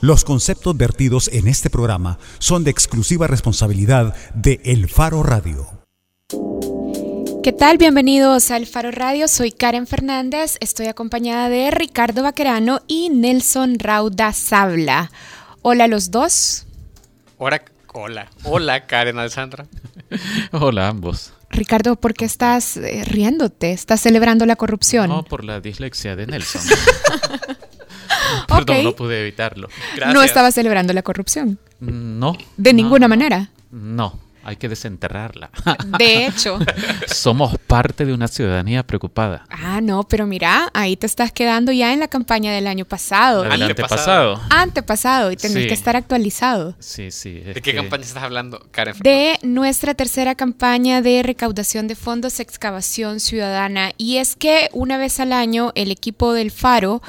Los conceptos vertidos en este programa son de exclusiva responsabilidad de El Faro Radio. ¿Qué tal? Bienvenidos a El Faro Radio. Soy Karen Fernández. Estoy acompañada de Ricardo Baquerano y Nelson Rauda Sabla. Hola a los dos. Hola, hola, hola Karen Alessandra. hola ambos. Ricardo, ¿por qué estás eh, riéndote? ¿Estás celebrando la corrupción? No, por la dislexia de Nelson. Perdón, no pude evitarlo. No estaba celebrando la corrupción. No. De ninguna manera. No hay que desenterrarla. De hecho. Somos parte de una ciudadanía preocupada. Ah, no, pero mira, ahí te estás quedando ya en la campaña del año pasado. Del antepasado. Antepasado, y tenés que estar actualizado. Sí, sí. ¿De qué campaña estás hablando, Karen? De nuestra tercera campaña de recaudación de fondos, excavación ciudadana. Y es que una vez al año el equipo del Faro,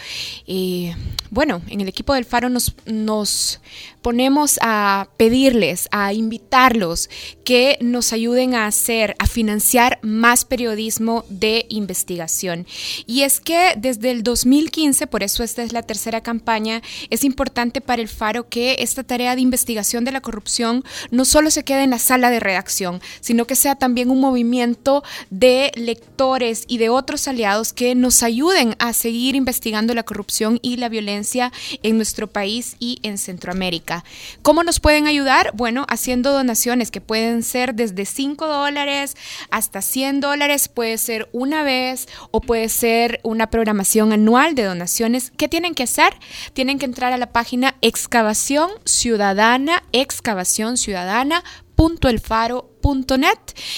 eh, bueno, en el equipo del Faro nos, nos ponemos a pedirles, a invitarlos que nos ayuden a hacer, a financiar más periodismo de investigación. Y es que desde el 2015, por eso esta es la tercera campaña, es importante para el Faro que esta tarea de investigación de la corrupción no solo se quede en la sala de redacción, sino que sea también un movimiento de lectores y de otros aliados que nos ayuden a seguir investigando la corrupción y la violencia en nuestro país y en Centroamérica. ¿Cómo nos pueden ayudar? Bueno, haciendo donaciones que pueden ser desde 5 dólares hasta 100 dólares, puede ser una vez o puede ser una programación anual de donaciones. ¿Qué tienen que hacer? Tienen que entrar a la página excavación ciudadana, excavación ciudadana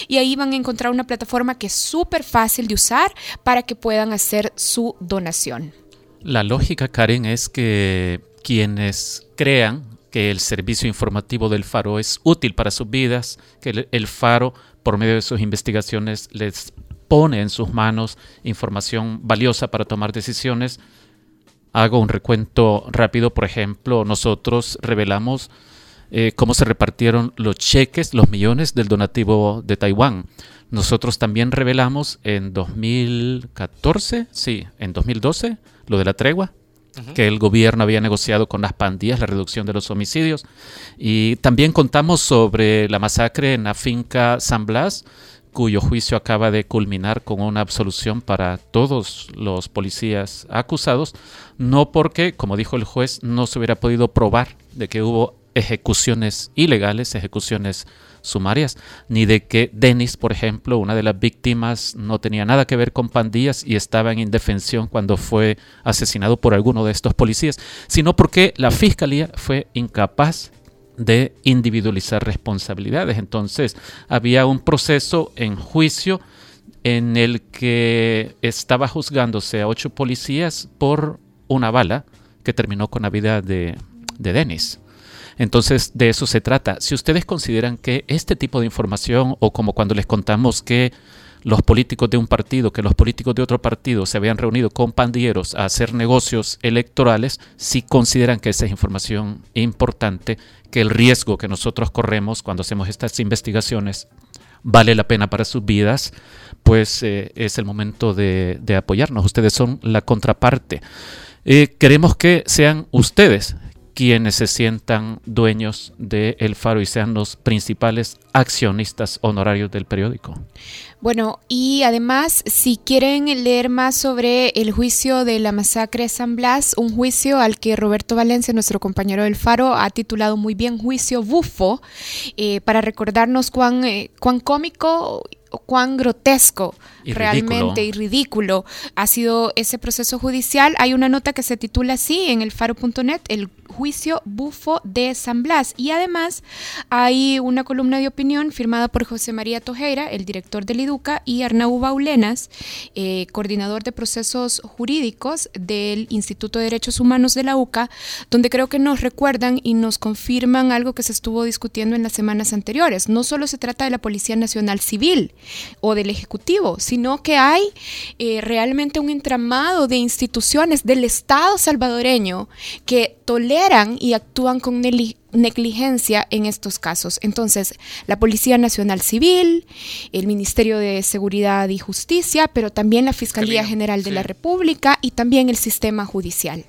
y ahí van a encontrar una plataforma que es súper fácil de usar para que puedan hacer su donación. La lógica, Karen, es que quienes crean que el servicio informativo del Faro es útil para sus vidas, que el Faro, por medio de sus investigaciones, les pone en sus manos información valiosa para tomar decisiones. Hago un recuento rápido, por ejemplo, nosotros revelamos eh, cómo se repartieron los cheques, los millones del donativo de Taiwán. Nosotros también revelamos en 2014, sí, en 2012, lo de la tregua, que el gobierno había negociado con las pandillas la reducción de los homicidios. Y también contamos sobre la masacre en la finca San Blas, cuyo juicio acaba de culminar con una absolución para todos los policías acusados, no porque, como dijo el juez, no se hubiera podido probar de que hubo ejecuciones ilegales, ejecuciones sumarias, ni de que Denis, por ejemplo, una de las víctimas, no tenía nada que ver con pandillas y estaba en indefensión cuando fue asesinado por alguno de estos policías, sino porque la fiscalía fue incapaz de individualizar responsabilidades. Entonces, había un proceso en juicio en el que estaba juzgándose a ocho policías por una bala que terminó con la vida de, de Denis. Entonces, de eso se trata. Si ustedes consideran que este tipo de información, o como cuando les contamos que los políticos de un partido, que los políticos de otro partido se habían reunido con pandilleros a hacer negocios electorales, si consideran que esa es información importante, que el riesgo que nosotros corremos cuando hacemos estas investigaciones vale la pena para sus vidas, pues eh, es el momento de, apoyarnos. Ustedes son la contraparte. Eh, queremos que sean ustedes quienes se sientan dueños de El Faro y sean los principales accionistas honorarios del periódico. Bueno, y además, si quieren leer más sobre el juicio de la masacre de San Blas, un juicio al que Roberto Valencia, nuestro compañero del Faro, ha titulado muy bien Juicio Bufo, eh, para recordarnos cuán, eh, cuán cómico cuán grotesco realmente y ridículo ha sido ese proceso judicial. Hay una nota que se titula así en el faro.net, el juicio bufo de San Blas. Y además hay una columna de opinión firmada por José María Tojeira, el director del IDUCA, y Arnau Baulenas, eh, coordinador de procesos jurídicos del Instituto de Derechos Humanos de la UCA, donde creo que nos recuerdan y nos confirman algo que se estuvo discutiendo en las semanas anteriores. No solo se trata de la Policía Nacional Civil o del Ejecutivo, sino que hay eh, realmente un entramado de instituciones del Estado salvadoreño que y actúan con negligencia en estos casos. Entonces, la Policía Nacional Civil, el Ministerio de Seguridad y Justicia, pero también la Fiscalía General de la República y también el sistema judicial.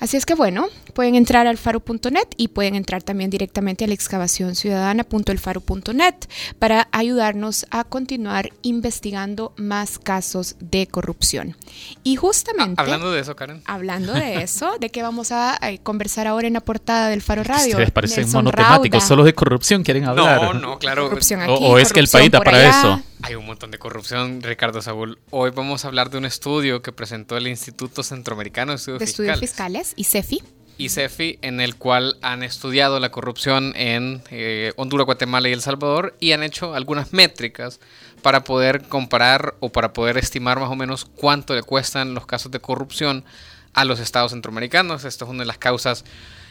Así es que bueno, pueden entrar al faro.net y pueden entrar también directamente a la excavación ciudadana.elfaro.net para ayudarnos a continuar investigando más casos de corrupción. Y justamente... Ah, hablando de eso, Karen. Hablando de eso, ¿de qué vamos a, conversar ahora en la portada del Faro Radio? Ustedes parecen monotemáticos, solo de corrupción quieren hablar. No, no, claro. o, es que el país da para eso. Hay un montón de corrupción, Ricardo Saúl. Hoy vamos a hablar de un estudio que presentó el Instituto Centroamericano de Estudios, de Estudios Fiscales, y CEFI, en el cual han estudiado la corrupción en eh, Honduras, Guatemala y El Salvador y han hecho algunas métricas para poder comparar o para poder estimar más o menos cuánto le cuestan los casos de corrupción a los estados centroamericanos. Esto es una de las causas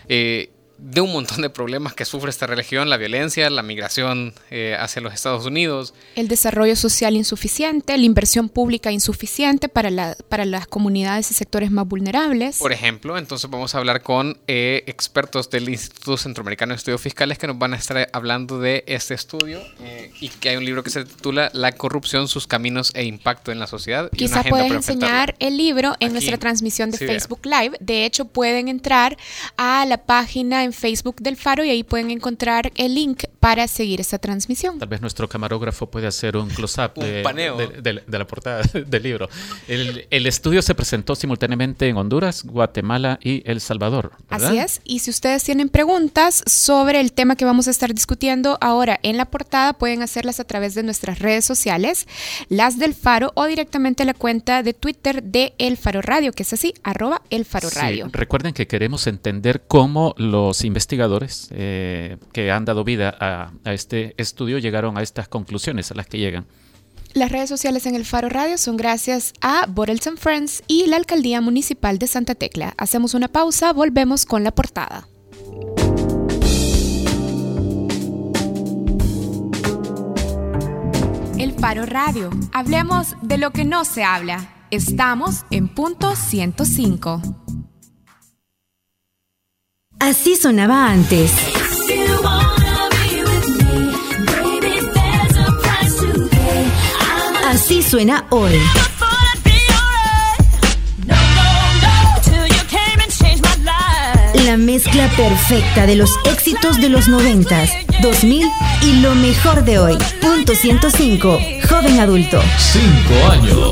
eh, de un montón de problemas que sufre esta región, la violencia, la migración eh, hacia los Estados Unidos. El desarrollo social insuficiente, la inversión pública insuficiente para, la, para las comunidades y sectores más vulnerables. Por ejemplo, entonces vamos a hablar con eh, expertos del Instituto Centroamericano de Estudios Fiscales que nos van a estar hablando de este estudio eh, y que hay un libro que se titula La corrupción, sus caminos e impacto en la sociedad. Quizá puedes enseñar el libro en nuestra transmisión de Facebook Live. De hecho, pueden entrar a la página en Facebook del Faro y ahí pueden encontrar el link para seguir esta transmisión. Tal vez nuestro camarógrafo puede hacer un close-up de, la portada del libro. El, estudio se presentó simultáneamente en Honduras, Guatemala y El Salvador. Así es. Y si ustedes tienen preguntas sobre el tema que vamos a estar discutiendo ahora en la portada, pueden hacerlas a través de nuestras redes sociales, las del Faro o directamente a la cuenta de Twitter de El Faro Radio, que es así, arroba El Faro Radio. recuerden que queremos entender cómo los investigadores eh, que han dado vida a, este estudio llegaron a estas conclusiones a las que llegan. Las redes sociales en el Faro Radio son gracias a Borels Friends y la Alcaldía Municipal de Santa Tecla. Hacemos una pausa, volvemos con la portada. El Faro Radio. Hablemos de lo que no se habla. Estamos en punto 105. Así sonaba antes. Así suena hoy. La mezcla perfecta de los éxitos de los 90, 2000 y lo mejor de hoy. Punto 105. Joven adulto. Cinco años.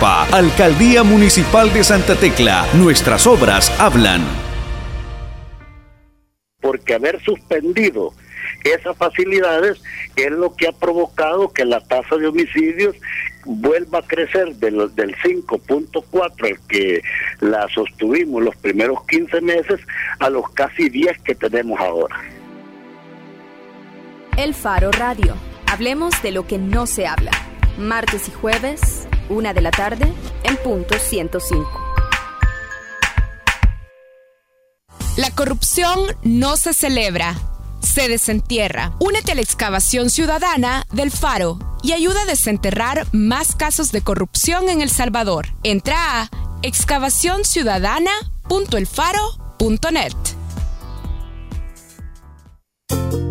Alcaldía Municipal de Santa Tecla. Nuestras obras hablan. Porque haber suspendido esas facilidades es lo que ha provocado que la tasa de homicidios vuelva a crecer del, del 5.4 al que la sostuvimos los primeros 15 meses a los casi 10 que tenemos ahora. El Faro Radio. Hablemos de lo que no se habla. Martes y jueves una de la tarde, en punto 105. La corrupción no se celebra, se desentierra. Únete a la excavación ciudadana del Faro y ayuda a desenterrar más casos de corrupción en El Salvador. Entra a excavacionciudadana.elfaro.net.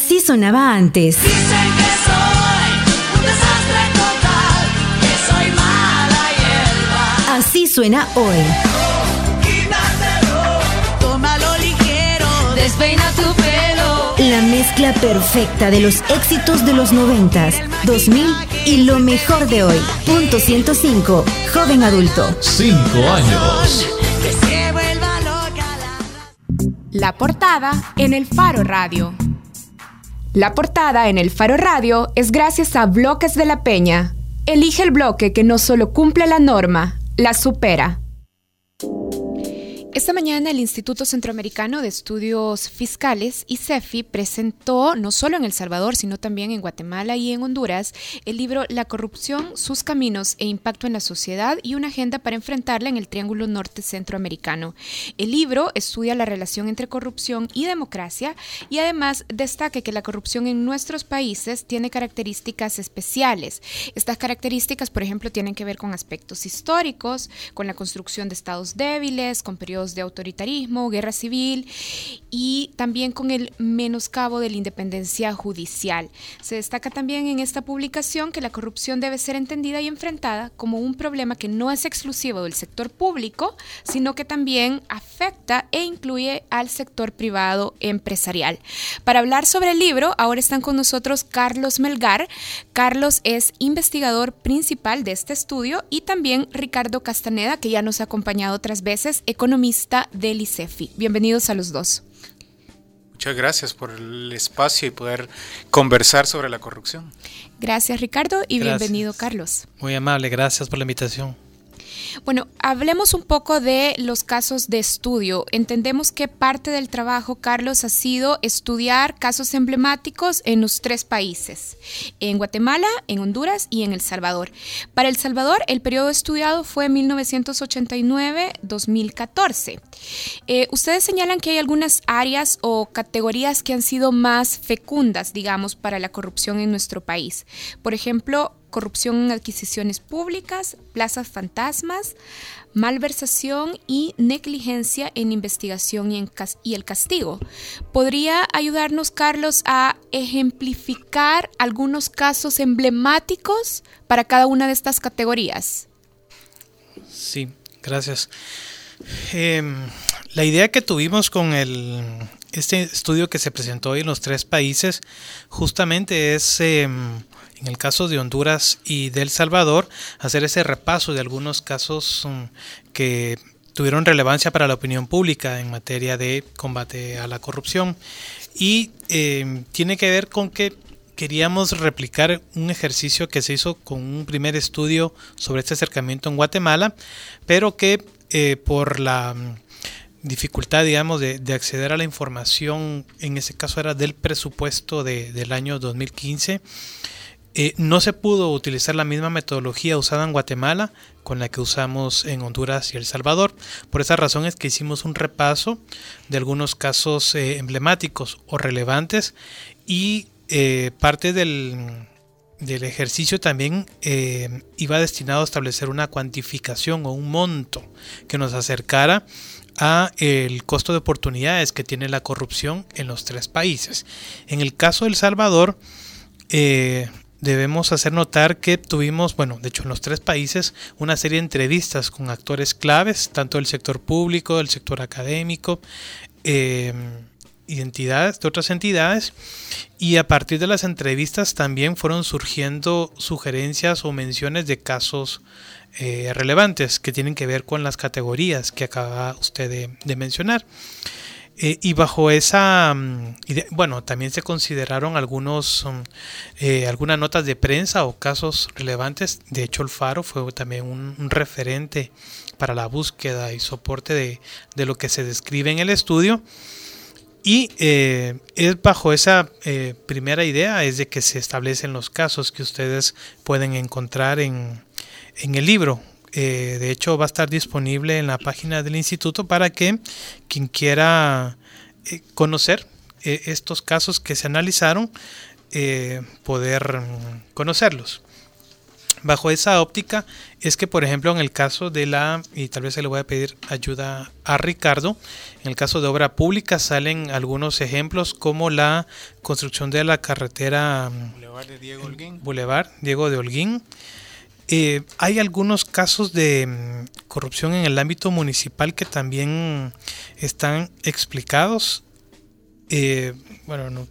Así sonaba antes. Dicen que soy un desastre total, que soy mala hierba. Así suena hoy. Quítatelo, tómalo ligero, despeina tu pelo. La mezcla perfecta de los éxitos de los 90, 2000 y lo mejor de hoy. Punto 105. Joven adulto. Cinco años. Que se vuelva loca la... La portada en el Faro Radio. La portada en el Faro Radio es gracias a Bloques de la Peña. Elige el bloque que no solo cumple la norma, la supera. Esta mañana el Instituto Centroamericano de Estudios Fiscales, ICEFI, presentó, no solo en El Salvador, sino también en Guatemala y en Honduras, el libro La corrupción, sus caminos e impacto en la sociedad y una agenda para enfrentarla en el Triángulo Norte Centroamericano. El libro estudia la relación entre corrupción y democracia y además destaca que la corrupción en nuestros países tiene características especiales. Estas características, por ejemplo, tienen que ver con aspectos históricos, con la construcción de estados débiles, con periodos de autoritarismo, guerra civil y también con el menoscabo de la independencia judicial. Se destaca también en esta publicación que la corrupción debe ser entendida y enfrentada como un problema que no es exclusivo del sector público, sino que también afecta e incluye al sector privado empresarial. Para hablar sobre el libro, ahora están con nosotros Carlos Melgar. Carlos es investigador principal de este estudio y también Ricardo Castaneda, que ya nos ha acompañado otras veces, economista del ICEFI. Bienvenidos a los dos. Muchas gracias por el espacio y poder conversar sobre la corrupción. Gracias Ricardo y Gracias. bienvenido Carlos. Muy amable, gracias por la invitación. Bueno, hablemos un poco de los casos de estudio. Entendemos que parte del trabajo, Carlos, ha sido estudiar casos emblemáticos en los tres países, en Guatemala, en Honduras y en El Salvador. Para El Salvador, el periodo estudiado fue 1989-2014. Eh, ustedes señalan que hay algunas áreas o categorías que han sido más fecundas, digamos, para la corrupción en nuestro país. Por ejemplo, corrupción en adquisiciones públicas, plazas fantasmas, malversación y negligencia en investigación y, en el castigo. ¿Podría ayudarnos, Carlos, a ejemplificar algunos casos emblemáticos para cada una de estas categorías? Sí, gracias. Em, la idea que tuvimos con el, este estudio que se presentó hoy en los tres países justamente es, em, en el caso de Honduras y de El Salvador, hacer ese repaso de algunos casos mm, que tuvieron relevancia para la opinión pública en materia de combate a la corrupción. Y em, tiene que ver con que queríamos replicar un ejercicio que se hizo con un primer estudio sobre este acercamiento en Guatemala, pero que eh, por la mm, dificultad, digamos, de, de acceder a la información, en ese caso era del presupuesto de- del año 2015, eh, no se pudo utilizar la misma metodología usada en Guatemala con la que usamos en Honduras y El Salvador. Por esa razón es que hicimos un repaso de algunos casos eh, emblemáticos o relevantes y eh, parte del, del ejercicio también iba destinado a establecer una cuantificación o un monto que nos acercara a el costo de oportunidades que tiene la corrupción en los tres países. En el caso de El Salvador, debemos hacer notar que tuvimos, bueno, de hecho en los tres países, una serie de entrevistas con actores claves, tanto del sector público, del sector académico, eh, identidades de otras entidades, y a partir de las entrevistas también fueron surgiendo sugerencias o menciones de casos eh, relevantes que tienen que ver con las categorías que acaba usted de, de mencionar. Eh, y bajo esa, mm, bueno, también se consideraron algunos, mm, eh, algunas notas de prensa o casos relevantes. De hecho, el Faro fue también un, referente para la búsqueda y soporte de, de lo que se describe en el estudio. Y eh, es bajo esa primera idea es de que se establecen los casos que ustedes pueden encontrar en, en el libro. Eh, de hecho, va a estar disponible en la página del instituto para que quien quiera eh, conocer eh, estos casos que se analizaron, poder mm, conocerlos. bajo esa óptica es que, por ejemplo, en el caso de la, y tal vez se le voy a pedir ayuda a Ricardo, en el caso de obra pública salen algunos ejemplos como la construcción de la carretera Boulevard de Diego Holguín. Boulevard Diego de Holguín. Eh, hay algunos casos de mm, corrupción en el ámbito municipal que también están explicados. Eh, bueno, no,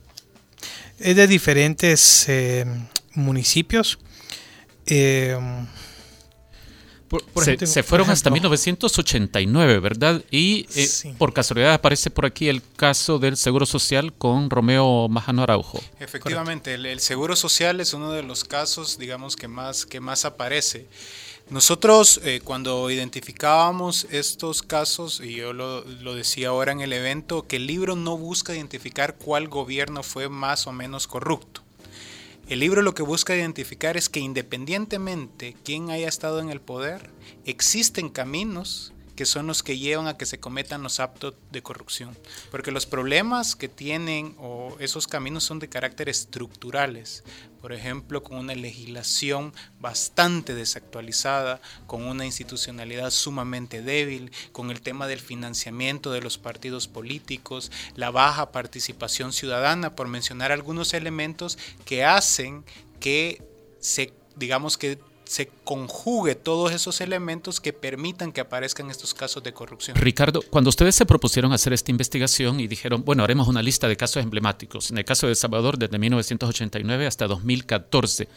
es de diferentes eh, municipios. Por- por se, ejemplo, se por fueron hasta ejemplo, 1989, ¿verdad? Y eh, Sí. por casualidad aparece por aquí el caso del Seguro Social con Romeo Majano Araujo. Efectivamente, el, el seguro social es uno de los casos, digamos, que más, que más aparece. Nosotros eh, cuando identificábamos estos casos, y yo lo, lo decía ahora en el evento, que el libro no busca identificar cuál gobierno fue más o menos corrupto. El libro lo que busca identificar es que independientemente quién haya estado en el poder, existen caminos que son los que llevan a que se cometan los actos de corrupción. Porque los problemas que tienen o esos caminos son de carácter estructurales. Por ejemplo, con una legislación bastante desactualizada, con una institucionalidad sumamente débil, con el tema del financiamiento de los partidos políticos, la baja participación ciudadana, por mencionar algunos elementos que hacen que se, digamos que se conjugue todos esos elementos que permitan que aparezcan estos casos de corrupción. Ricardo, cuando ustedes se propusieron hacer esta investigación y dijeron, bueno, haremos una lista de casos emblemáticos, en el caso de El Salvador desde 1989 hasta 2014,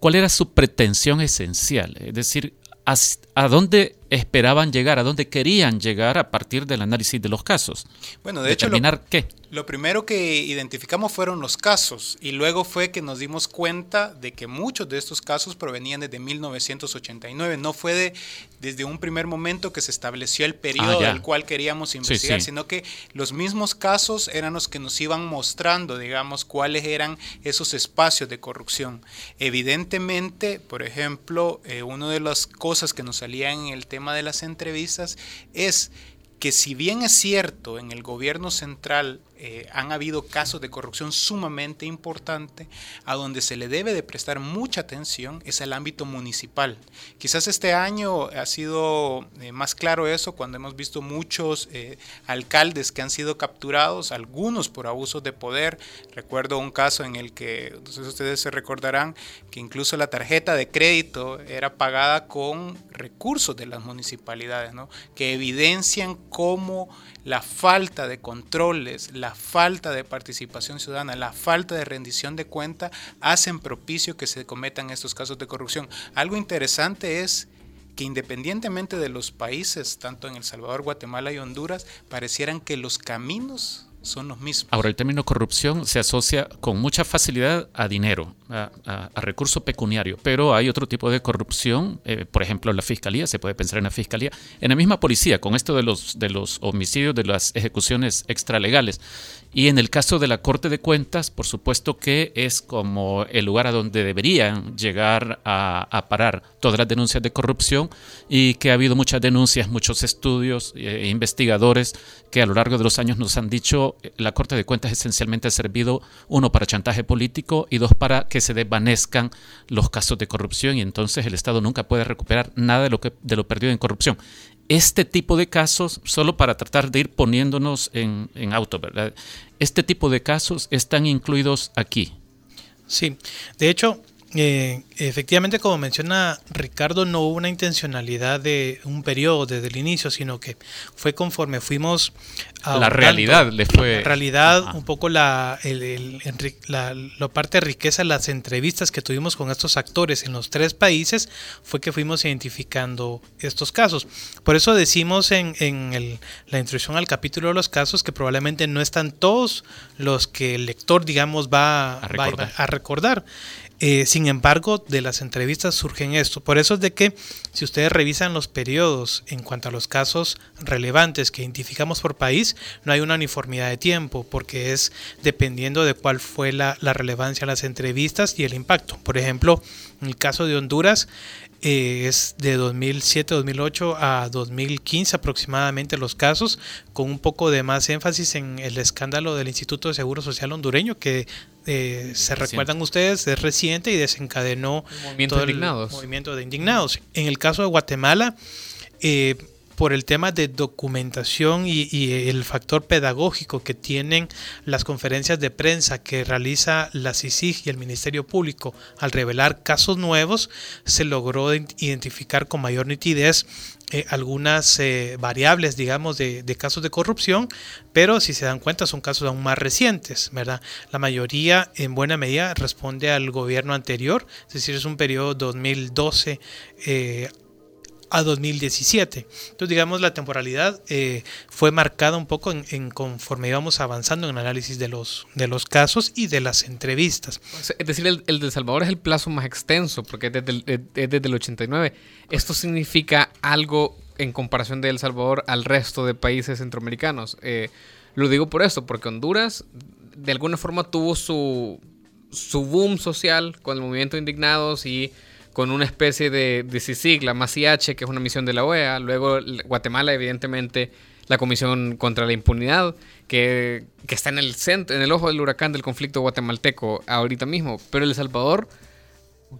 ¿cuál era su pretensión esencial? Es decir, ¿a, dónde esperaban llegar, a dónde querían llegar a partir del análisis de los casos? Bueno, de hecho, lo- Determinar qué. Lo primero que identificamos fueron los casos y luego fue que nos dimos cuenta de que muchos de estos casos provenían desde 1989. No fue de- desde un primer momento que se estableció el periodo Ah, del cual queríamos investigar, sí. sino que los mismos casos eran los que nos iban mostrando, digamos, cuáles eran esos espacios de corrupción. Evidentemente, por ejemplo, eh, una de las cosas que nos salían en el tema de las entrevistas es que si bien es cierto en el gobierno central eh, han habido casos de corrupción sumamente importante, a donde se le debe de prestar mucha atención es al ámbito municipal. Quizás este año ha sido eh, más claro eso cuando hemos visto muchos eh, alcaldes que han sido capturados, algunos por abusos de poder. Recuerdo un caso en el que, ustedes se recordarán, que incluso la tarjeta de crédito era pagada con recursos de las municipalidades, ¿no? que evidencian cómo la falta de controles, la falta de participación ciudadana, la falta de rendición de cuenta hacen propicio que se cometan estos casos de corrupción. Algo interesante es que independientemente de los países, tanto en El Salvador, Guatemala y Honduras, parecieran que los caminos son los mismos. Ahora, el término corrupción se asocia con mucha facilidad a dinero, a, recurso pecuniario, pero hay otro tipo de corrupción, eh, por ejemplo, la fiscalía, se puede pensar en la fiscalía, en la misma policía, con esto de los, de los homicidios, de las ejecuciones extralegales. Y en el caso de la Corte de Cuentas, por supuesto que es como el lugar a donde deberían llegar a, parar todas las denuncias de corrupción y que ha habido muchas denuncias, muchos estudios, eh, investigadores que a lo largo de los años nos han dicho eh, la Corte de Cuentas esencialmente ha servido uno para chantaje político y dos para que se desvanezcan los casos de corrupción y entonces el Estado nunca puede recuperar nada de lo que de lo perdido en corrupción. Este tipo de casos, solo para tratar de ir poniéndonos en, en auto, ¿verdad? Este tipo de casos están incluidos aquí. Sí, de hecho, eh, efectivamente, como menciona Ricardo, no hubo una intencionalidad de un periodo desde el inicio, sino que fue conforme fuimos La ahondando. realidad le fue- La realidad, Ajá. un poco la, el- el- enri- la, la parte de riqueza, las entrevistas que tuvimos con estos actores en los tres países, fue que fuimos identificando estos casos. Por eso decimos en, en el- la introducción al capítulo de los casos que probablemente no están todos los que el lector, digamos, va A va- recordar. a recordar. Eh, sin embargo, de las entrevistas surgen esto. Por eso es de que si ustedes revisan los periodos en cuanto a los casos relevantes que identificamos por país, no hay una uniformidad de tiempo, porque es dependiendo de cuál fue la, la relevancia de las entrevistas y el impacto. Por ejemplo, en el caso de Honduras, eh, es de 2007-2008 a 2015 aproximadamente los casos, con un poco de más énfasis en el escándalo del Instituto de Seguro Social hondureño, que eh, se recuerdan ustedes, es reciente y desencadenó movimiento todo de el indignados. movimiento de indignados. En el caso de Guatemala, eh, por el tema de documentación y, el factor pedagógico que tienen las conferencias de prensa que realiza la CICIG y el Ministerio Público al revelar casos nuevos, se logró ident- identificar con mayor nitidez eh, algunas eh, variables, digamos, de, de casos de corrupción, pero si se dan cuenta son casos aún más recientes, ¿verdad? La mayoría en buena medida responde al gobierno anterior, es decir, es un periodo 2012 eh, a 2017. Entonces, digamos, la temporalidad eh, fue marcada un poco en, en conforme íbamos avanzando en el análisis de los, de los casos y de las entrevistas. Es decir, el, el de Salvador es el plazo más extenso, porque es desde el, es desde el 89. ¿Esto significa algo en comparación de El Salvador al resto de países centroamericanos? Eh, lo digo por esto, porque Honduras de alguna forma tuvo su, su boom social con el movimiento de indignados y con una especie de, de CICIG, la MACIH, que es una misión de la OEA. Luego Guatemala, evidentemente, la Comisión contra la Impunidad, que, que está en el centro, en el ojo del huracán del conflicto guatemalteco ahorita mismo. Pero El Salvador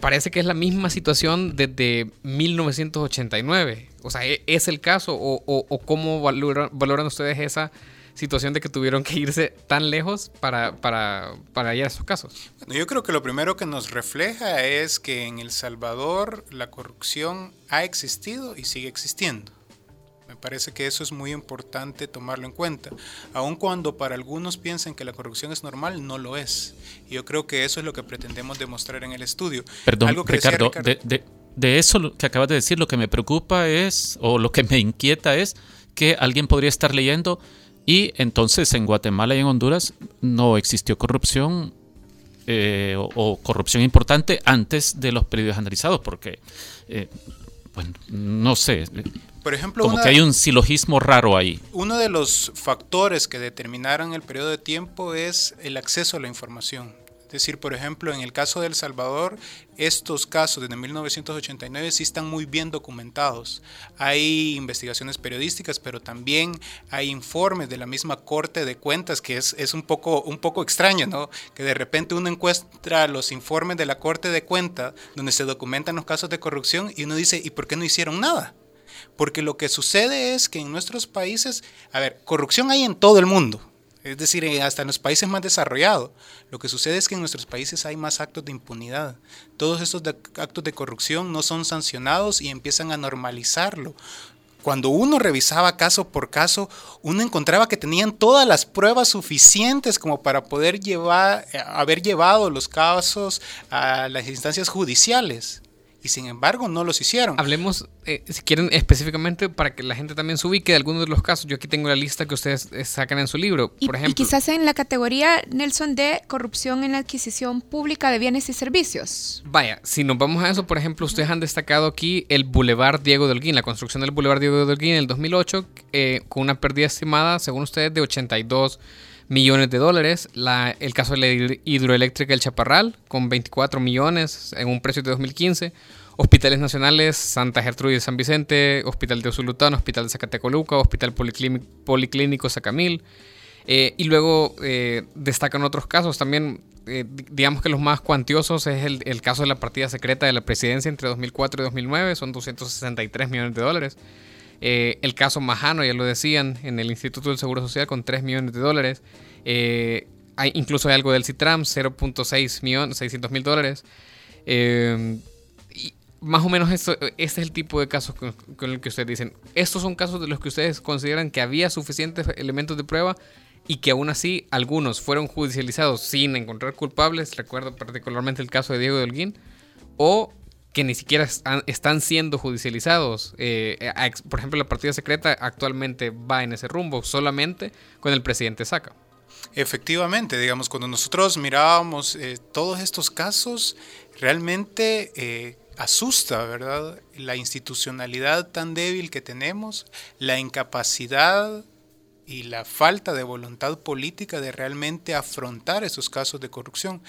parece que es la misma situación desde 1989. O sea, ¿e- ¿es el caso o, o- cómo valora- valoran ustedes esa situación de que tuvieron que irse tan lejos para, para, para ir a esos casos? Bueno, yo creo que lo primero que nos refleja es que en El Salvador la corrupción ha existido y sigue existiendo. Me parece que eso es muy importante tomarlo en cuenta. Aun cuando para algunos piensen que la corrupción es normal, no lo es. Y yo creo que eso es lo que pretendemos demostrar en el estudio. Perdón, Algo que decía Ricardo, Ricardo- De, de- de eso que acabas de decir, lo que me preocupa es, o lo que me inquieta es, que alguien podría estar leyendo y entonces en Guatemala y en Honduras no existió corrupción eh, o, o corrupción importante antes de los periodos analizados, porque, eh, bueno, no sé, Por ejemplo, como una- que hay un silogismo raro ahí. Uno de los factores que determinaron el periodo de tiempo es el acceso a la información. Es decir, por ejemplo, en el caso de El Salvador, estos casos desde 1989 sí están muy bien documentados. Hay investigaciones periodísticas, pero también hay informes de la misma Corte de Cuentas, que es, un, poco, un poco extraño, ¿no? Que de repente uno encuentra los informes de la Corte de Cuentas, donde se documentan los casos de corrupción, y uno dice, ¿y por qué no hicieron nada? Porque lo que sucede es que en nuestros países, a ver, corrupción hay en todo el mundo. Es decir, hasta en los países más desarrollados. Lo que sucede es que en nuestros países hay más actos de impunidad. Todos estos actos de corrupción no son sancionados y empiezan a normalizarlo. Cuando uno revisaba caso por caso, uno encontraba que tenían todas las pruebas suficientes como para poder llevar, eh, haber llevado los casos a las instancias judiciales. Y sin embargo no los hicieron. Hablemos, eh, si quieren, específicamente para que la gente también se ubique de algunos de los casos. Yo aquí tengo la lista que ustedes eh, sacan en su libro. Y, Por y ejemplo, quizás en la categoría, Nelson, de corrupción en la adquisición pública de bienes y servicios. Vaya, si nos vamos a eso, por ejemplo, ustedes han destacado aquí el Boulevard Diego de Holguín, la construcción del Boulevard Diego de Holguín en el 2008, eh, con una pérdida estimada, según ustedes, de 82 millones de dólares. La- el caso de la hid- hidroeléctrica El Chaparral, con 24 millones en un precio de 2015. Hospitales nacionales, Santa Gertrudis de San Vicente, Hospital de Usulután, Hospital de Zacatecoluca, Hospital Policlínico, Policlínico Sacamil. Eh, y luego eh, destacan otros casos también, eh, di- digamos que los más cuantiosos es el, el caso de la partida secreta de la presidencia entre 2004 y 2009, son 263 millones de dólares. Eh, el caso Majano, ya lo decían, en el Instituto del Seguro Social con 3 millones de dólares. Eh, hay, incluso hay algo del Citram, 0.6 millones, 600 mil dólares. Eh, y más o menos esto, este es el tipo de casos con, el que ustedes dicen. Estos son casos de los que ustedes consideran que había suficientes elementos de prueba y que aún así algunos fueron judicializados sin encontrar culpables. Recuerdo particularmente el caso de Diego de Holguín. O que ni siquiera están, siendo judicializados. Eh, por ejemplo, la partida secreta actualmente va en ese rumbo solamente con el presidente Saca. Efectivamente, digamos, cuando nosotros mirábamos eh, todos estos casos, realmente eh, asusta, ¿verdad? La institucionalidad tan débil que tenemos, la incapacidad y la falta de voluntad política de realmente afrontar esos casos de corrupción.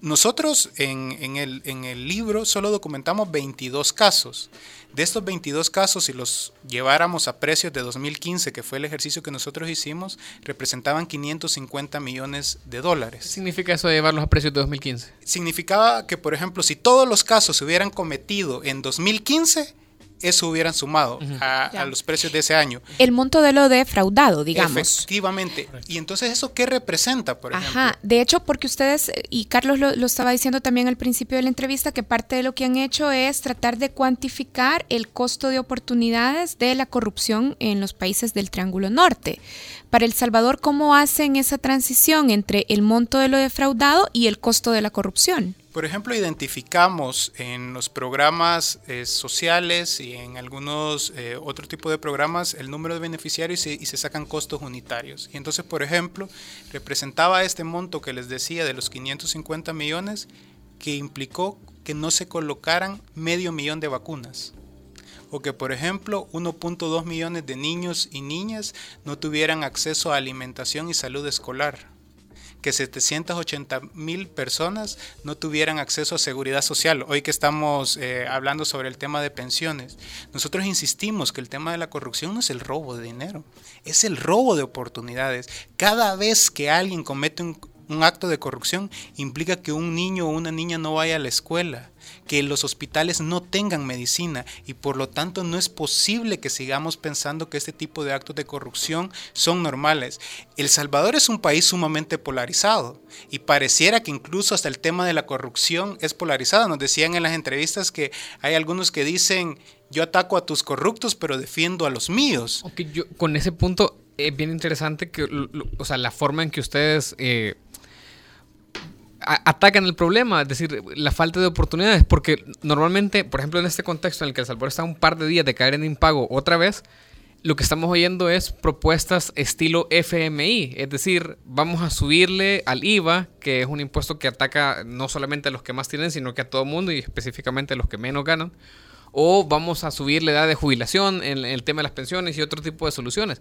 Nosotros en, en el, en el libro solo documentamos 22 casos. De estos 22 casos, si los lleváramos a precios de 2015, que fue el ejercicio que nosotros hicimos, representaban 550 millones de ¿Qué dólares. significa eso de llevarlos a precios de 2015? Significaba que, por ejemplo, si todos los casos se hubieran cometido en 2015, eso hubieran sumado a, los precios de ese año. El monto de lo defraudado, digamos. Efectivamente. Y entonces, ¿eso qué representa, por ejemplo? Ajá, de hecho, porque ustedes, eh, y Carlos lo, lo estaba diciendo también al principio de la entrevista, que parte de lo que han hecho es tratar de cuantificar el costo de oportunidades de la corrupción en los países del Triángulo Norte. Para El Salvador, ¿cómo hacen esa transición entre el monto de lo defraudado y el costo de la corrupción? Por ejemplo, identificamos en los programas eh, sociales y en algunos eh, otro tipo de programas el número de beneficiarios y, y se sacan costos unitarios. Y entonces, por ejemplo, representaba este monto que les decía de los 550 millones que implicó que no se colocaran medio millón de vacunas. O que, por ejemplo, 1.2 millones de niños y niñas no tuvieran acceso a alimentación y salud escolar que 780 mil personas no tuvieran acceso a seguridad social. Hoy que estamos eh, hablando sobre el tema de pensiones, nosotros insistimos que el tema de la corrupción no es el robo de dinero, es el robo de oportunidades. Cada vez que alguien comete un, un acto de corrupción implica que un niño o una niña no vaya a la escuela, que los hospitales no tengan medicina y por lo tanto no es posible que sigamos pensando que este tipo de actos de corrupción son normales. El Salvador es un país sumamente polarizado y pareciera que incluso hasta el tema de la corrupción es polarizado. Nos decían en las entrevistas que hay algunos que dicen yo ataco a tus corruptos pero defiendo a los míos. Yo con ese punto es bien interesante que, o sea, la forma en que ustedes eh, atacan el problema, es decir, la falta de oportunidades, porque normalmente, por ejemplo, en este contexto en el que El Salvador está un par de días de caer en impago otra vez, lo que estamos oyendo es propuestas estilo FMI, es decir, vamos a subirle al IVA, que es un impuesto que ataca no solamente a los que más tienen, sino que a todo el mundo y específicamente a los que menos ganan, o vamos a subir la edad de jubilación en el tema de las pensiones y otro tipo de soluciones.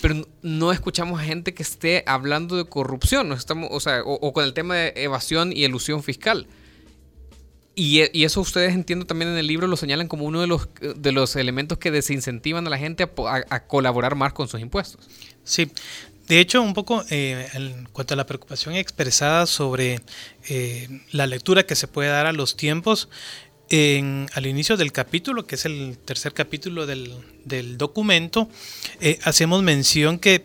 Pero no escuchamos a gente que esté hablando de corrupción, no estamos, o, sea, o, o con el tema de evasión y elusión fiscal. Y, e- y eso ustedes entiendo también en el libro lo señalan como uno de los, de los elementos que desincentivan a la gente a, a- a colaborar más con sus impuestos. Sí, de hecho, un poco eh, en cuanto a la preocupación expresada sobre eh, la lectura que se puede dar a los tiempos, en, al inicio del capítulo, que es el tercer capítulo del, del documento, eh, hacemos mención que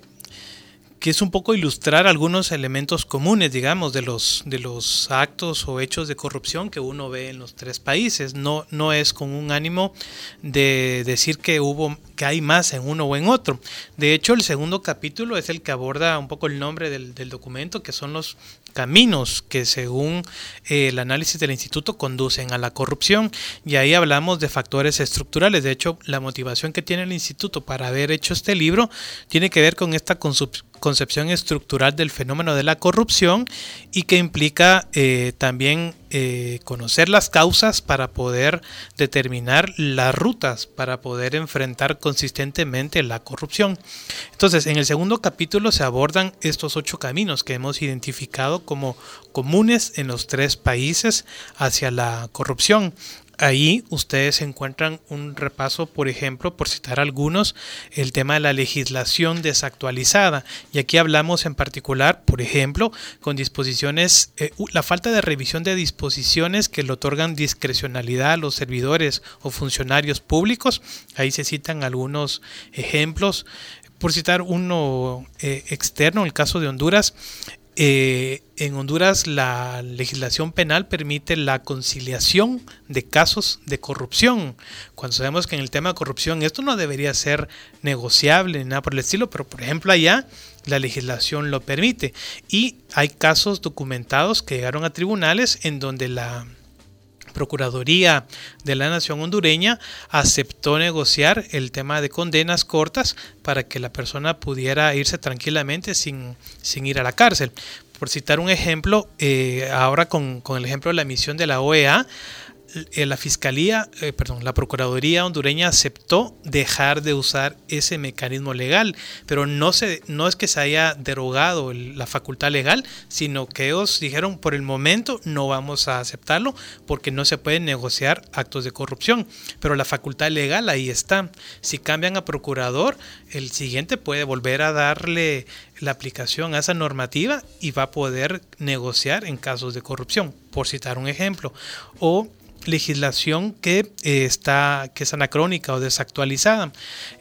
que es un poco ilustrar algunos elementos comunes, digamos, de los, de los actos o hechos de corrupción que uno ve en los tres países. No, no es con un ánimo de decir que hubo, que hay más en uno o en otro. De hecho, el segundo capítulo es el que aborda un poco el nombre del, del documento, que son los caminos que según eh, el análisis del instituto conducen a la corrupción y ahí hablamos de factores estructurales. De hecho, la motivación que tiene el instituto para haber hecho este libro tiene que ver con esta concepción estructural del fenómeno de la corrupción y que implica eh, también eh, conocer las causas para poder determinar las rutas para poder enfrentar consistentemente la corrupción. Entonces, en el segundo capítulo se abordan estos ocho caminos que hemos identificado como comunes en los tres países hacia la corrupción. Ahí ustedes encuentran un repaso, por ejemplo, por citar algunos, el tema de la legislación desactualizada. Y aquí hablamos en particular, por ejemplo, con disposiciones, eh, la falta de revisión de disposiciones que le otorgan discrecionalidad a los servidores o funcionarios públicos. Ahí se citan algunos ejemplos. Por citar uno eh, externo, el caso de Honduras, eh, en Honduras la legislación penal permite la conciliación de casos de corrupción. Cuando sabemos que en el tema de corrupción esto no debería ser negociable ni nada por el estilo, pero por ejemplo allá la legislación lo permite. Y hay casos documentados que llegaron a tribunales en donde la Procuraduría de la Nación hondureña aceptó negociar el tema de condenas cortas para que la persona pudiera irse tranquilamente sin, sin ir a la cárcel. Por citar un ejemplo, eh, ahora con, con el ejemplo de la misión de la OEA, la Fiscalía, eh, perdón, la Procuraduría hondureña aceptó dejar de usar ese mecanismo legal, pero no, se, no es que se haya derogado la facultad legal, sino que ellos dijeron por el momento no vamos a aceptarlo porque no se pueden negociar actos de corrupción, pero la facultad legal ahí está. Si cambian a procurador, el siguiente puede volver a darle la aplicación a esa normativa y va a poder negociar en casos de corrupción, por citar un ejemplo. O legislación que eh, está que es anacrónica o desactualizada.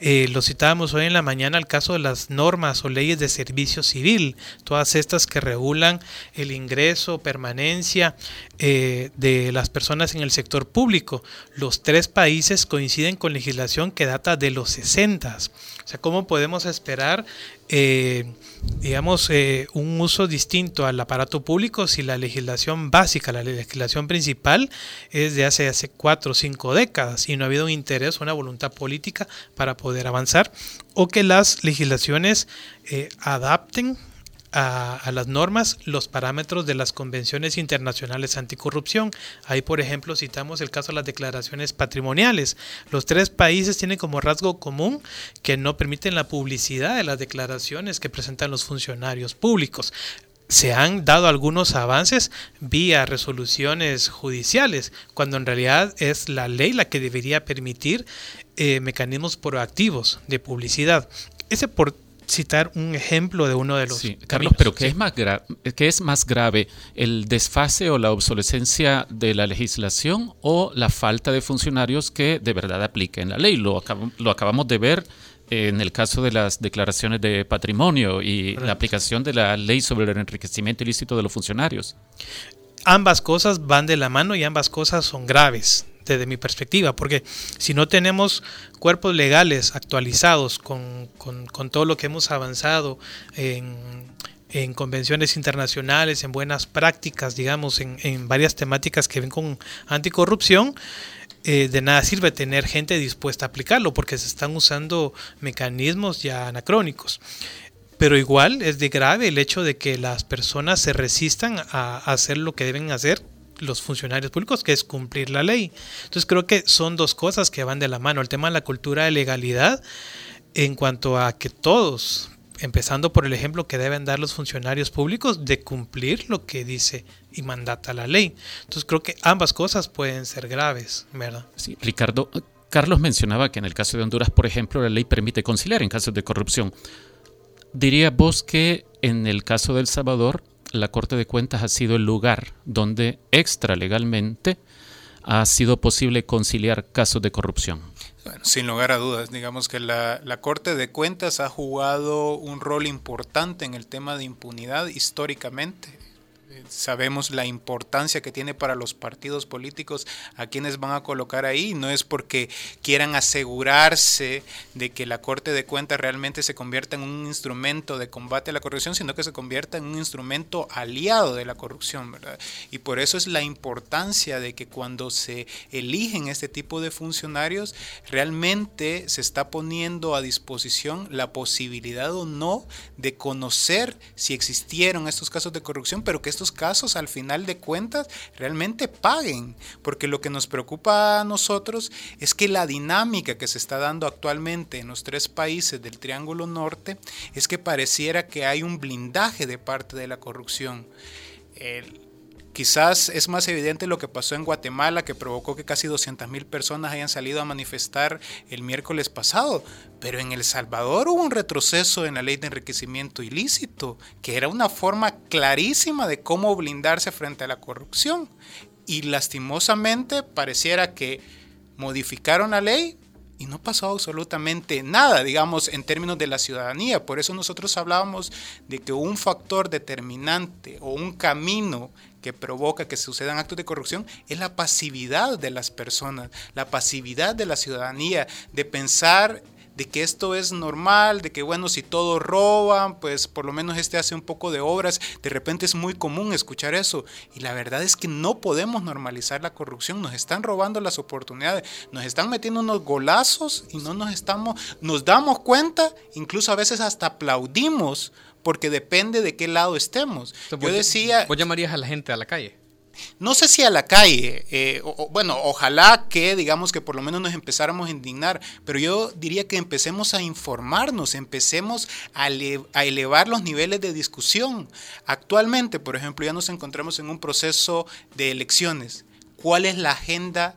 Eh, lo citábamos hoy en la mañana el caso de las normas o leyes de servicio civil, todas estas que regulan el ingreso, permanencia eh, de las personas en el sector público. Los tres países coinciden con legislación que data de los 60. Sea, ¿cómo podemos esperar, eh, digamos, eh, un uso distinto al aparato público si la legislación básica, la legislación principal es de hace, hace cuatro o cinco décadas y no ha habido un interés una voluntad política para poder avanzar? O que las legislaciones eh, adapten a, las normas los parámetros de las convenciones internacionales anticorrupción. Ahí, por ejemplo, citamos el caso de las declaraciones patrimoniales. Los tres países tienen como rasgo común que no permiten la publicidad de las declaraciones que presentan los funcionarios públicos. Se han dado algunos avances vía resoluciones judiciales, cuando en realidad es la ley la que debería permitir eh, mecanismos proactivos de publicidad. Ese por citar un ejemplo de uno de los Sí, Carlos, pero ¿qué, es más ¿qué es más grave? ¿El desfase o la obsolescencia de la legislación o la falta de funcionarios que de verdad apliquen la ley? Lo, acab- lo acabamos de ver en el caso de las declaraciones de patrimonio y la aplicación de la ley sobre el enriquecimiento ilícito de los funcionarios. ambas cosas van de la mano y ambas cosas son graves desde mi perspectiva, porque si no tenemos cuerpos legales actualizados con, con- todo lo que hemos avanzado en, en convenciones internacionales, en buenas prácticas, digamos, en, en varias temáticas que ven con anticorrupción, eh, de nada sirve tener gente dispuesta a aplicarlo, porque se están usando mecanismos ya anacrónicos. Pero igual es de grave el hecho de que las personas se resistan a hacer lo que deben hacer los funcionarios públicos, que es cumplir la ley. Entonces creo que son dos cosas que van de la mano. El tema de la cultura de legalidad en cuanto a que todos, empezando por el ejemplo que deben dar los funcionarios públicos, de cumplir lo que dice y mandata la ley. Entonces creo que ambas cosas pueden ser graves, ¿verdad? Sí, Ricardo, Carlos mencionaba que en el caso de Honduras, por ejemplo, la ley permite conciliar en casos de corrupción. ¿Diría vos que en el caso de El Salvador, la Corte de Cuentas ha sido el lugar donde extralegalmente ha sido posible conciliar casos de corrupción? Sin lugar a dudas, digamos que la, la Corte de Cuentas ha jugado un rol importante en el tema de impunidad históricamente. Sabemos la importancia que tiene para los partidos políticos a quienes van a colocar ahí. No es porque quieran asegurarse de que la Corte de Cuentas realmente se convierta en un instrumento de combate a la corrupción, sino que se convierta en un instrumento aliado de la corrupción, ¿verdad? Y por eso es la importancia de que cuando se eligen este tipo de funcionarios, realmente se está poniendo a disposición la posibilidad o no de conocer si existieron estos casos de corrupción, pero que estos casos al final de cuentas realmente paguen, porque lo que nos preocupa a nosotros es que la dinámica que se está dando actualmente en los tres países del Triángulo Norte es que pareciera que hay un blindaje de parte de la corrupción. El- Quizás es más evidente lo que pasó en Guatemala, que provocó que casi 200.000 personas hayan salido a manifestar el miércoles pasado, pero en El Salvador hubo un retroceso en la ley de enriquecimiento ilícito, que era una forma clarísima de cómo blindarse frente a la corrupción. Y lastimosamente pareciera que modificaron la ley y no pasó absolutamente nada, digamos, en términos de la ciudadanía. Por eso nosotros hablábamos de que un factor determinante o un camino que provoca que sucedan actos de corrupción es la pasividad de las personas, la pasividad de la ciudadanía, de pensar de que esto es normal, de que bueno, si todos roban, pues por lo menos este hace un poco de obras, de repente es muy común escuchar eso. Y la verdad es que no podemos normalizar la corrupción, nos están robando las oportunidades, nos están metiendo unos golazos y no nos estamos, nos damos cuenta, incluso a veces hasta aplaudimos, porque depende de qué lado estemos. Yo Vos- decía, ¿Vos llamarías a la gente a la calle? no sé si a la calle, eh, o- o, bueno, ojalá que digamos que por lo menos nos empezáramos a indignar, pero yo diría que empecemos a informarnos, empecemos a, a elevar los niveles de discusión. Actualmente, por ejemplo, ya nos encontramos en un proceso de elecciones. ¿Cuál es la agenda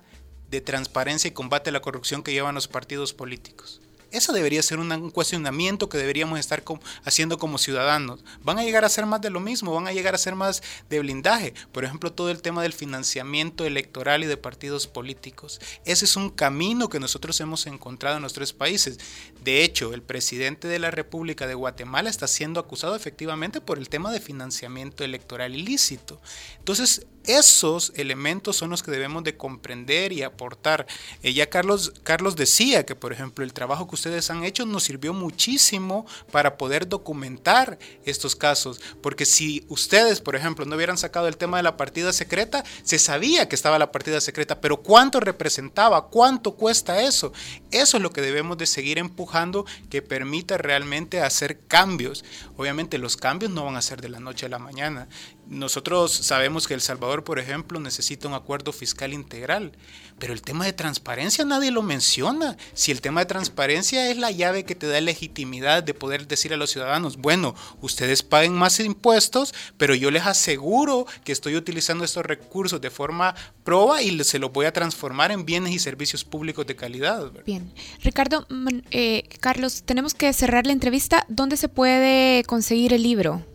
de transparencia y combate a la corrupción que llevan los partidos políticos? Eso debería ser un cuestionamiento que deberíamos estar haciendo como ciudadanos. Van a llegar a ser más de lo mismo, van a llegar a ser más de blindaje. Por ejemplo, todo el tema del financiamiento electoral y de partidos políticos. Ese es un camino que nosotros hemos encontrado en los tres países. De hecho, el presidente de la República de Guatemala está siendo acusado efectivamente por el tema de financiamiento electoral ilícito. Entonces, esos elementos son los que debemos de comprender y aportar. Eh, ya Carlos, Carlos decía que, por ejemplo, el trabajo que ustedes han hecho nos sirvió muchísimo para poder documentar estos casos. Porque si ustedes, por ejemplo, no hubieran sacado el tema de la partida secreta, se sabía que estaba la partida secreta, pero ¿cuánto representaba? ¿Cuánto cuesta eso? Eso es lo que debemos de seguir empujando que permita realmente hacer cambios. Obviamente los cambios no van a ser de la noche a la mañana. Nosotros sabemos que El Salvador, por ejemplo, necesita un acuerdo fiscal integral, pero el tema de transparencia nadie lo menciona. Si el tema de transparencia es la llave que te da legitimidad de poder decir a los ciudadanos, bueno, ustedes paguen más impuestos, pero yo les aseguro que estoy utilizando estos recursos de forma proba y se los voy a transformar en bienes y servicios públicos de calidad. Bien. Ricardo, mm, eh, Carlos, tenemos que cerrar la entrevista. ¿Dónde se puede conseguir el libro?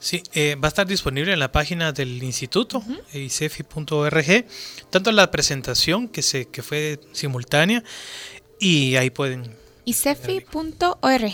Sí, eh, va a estar disponible en la página del instituto, icefi.org, tanto la presentación que, se, que fue simultánea y ahí pueden... icefi.org.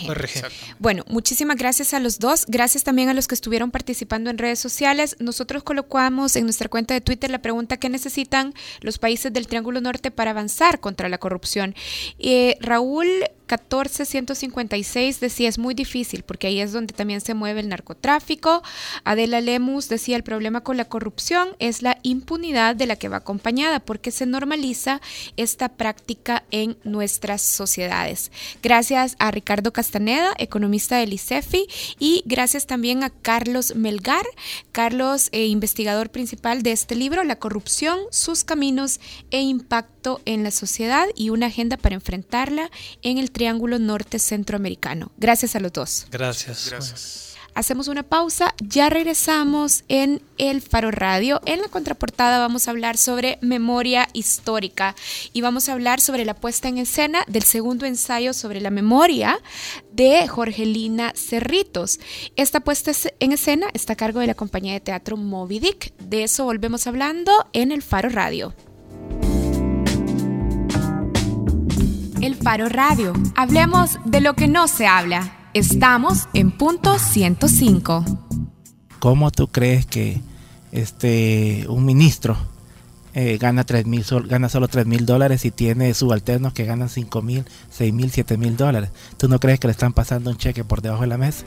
Bueno, muchísimas gracias a los dos. Gracias también a los que estuvieron participando en redes sociales. Nosotros colocamos en nuestra cuenta de Twitter la pregunta que necesitan los países del Triángulo Norte para avanzar contra la corrupción. Eh, Raúl 14156 decía es muy difícil porque ahí es donde también se mueve el narcotráfico. Adela Lemus decía el problema con la corrupción es la impunidad de la que va acompañada porque se normaliza esta práctica en nuestras sociedades. Gracias a Ricardo Castaneda, economista del ICEFI, y gracias también a Carlos Melgar, Carlos, eh, investigador principal de este libro, La corrupción, sus caminos e impacto en la sociedad y una agenda para enfrentarla en el Triángulo Norte Centroamericano. Gracias a los dos. Gracias. Hacemos una pausa, ya regresamos en El Faro Radio. En la contraportada vamos a hablar sobre memoria histórica y vamos a hablar sobre la puesta en escena del segundo ensayo sobre la memoria de Jorgelina Cerritos. Esta puesta en escena está a cargo de la compañía de teatro Moby Dick. De eso volvemos hablando en El Faro Radio. El Faro Radio. Hablemos de lo que no se habla. Estamos en punto 105. ¿Cómo tú crees que este un ministro eh, gana tres mil sol- gana solo 3 mil dólares y tiene subalternos que ganan 5 mil, 6 mil, 7 mil dólares? ¿Tú no crees que le están pasando un cheque por debajo de la mesa?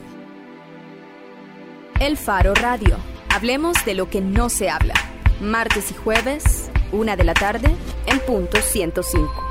El Faro Radio. Hablemos de lo que no se habla. Martes y jueves, una de la tarde, en punto 105.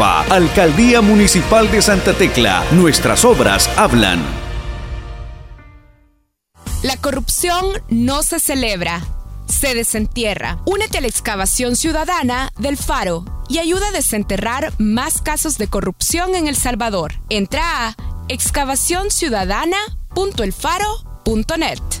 Alcaldía Municipal de Santa Tecla. Nuestras obras hablan. La corrupción no se celebra, se desentierra. Únete a la excavación ciudadana del Faro y ayuda a desenterrar más casos de corrupción en El Salvador. Entra a excavacionciudadana.elfaro.org.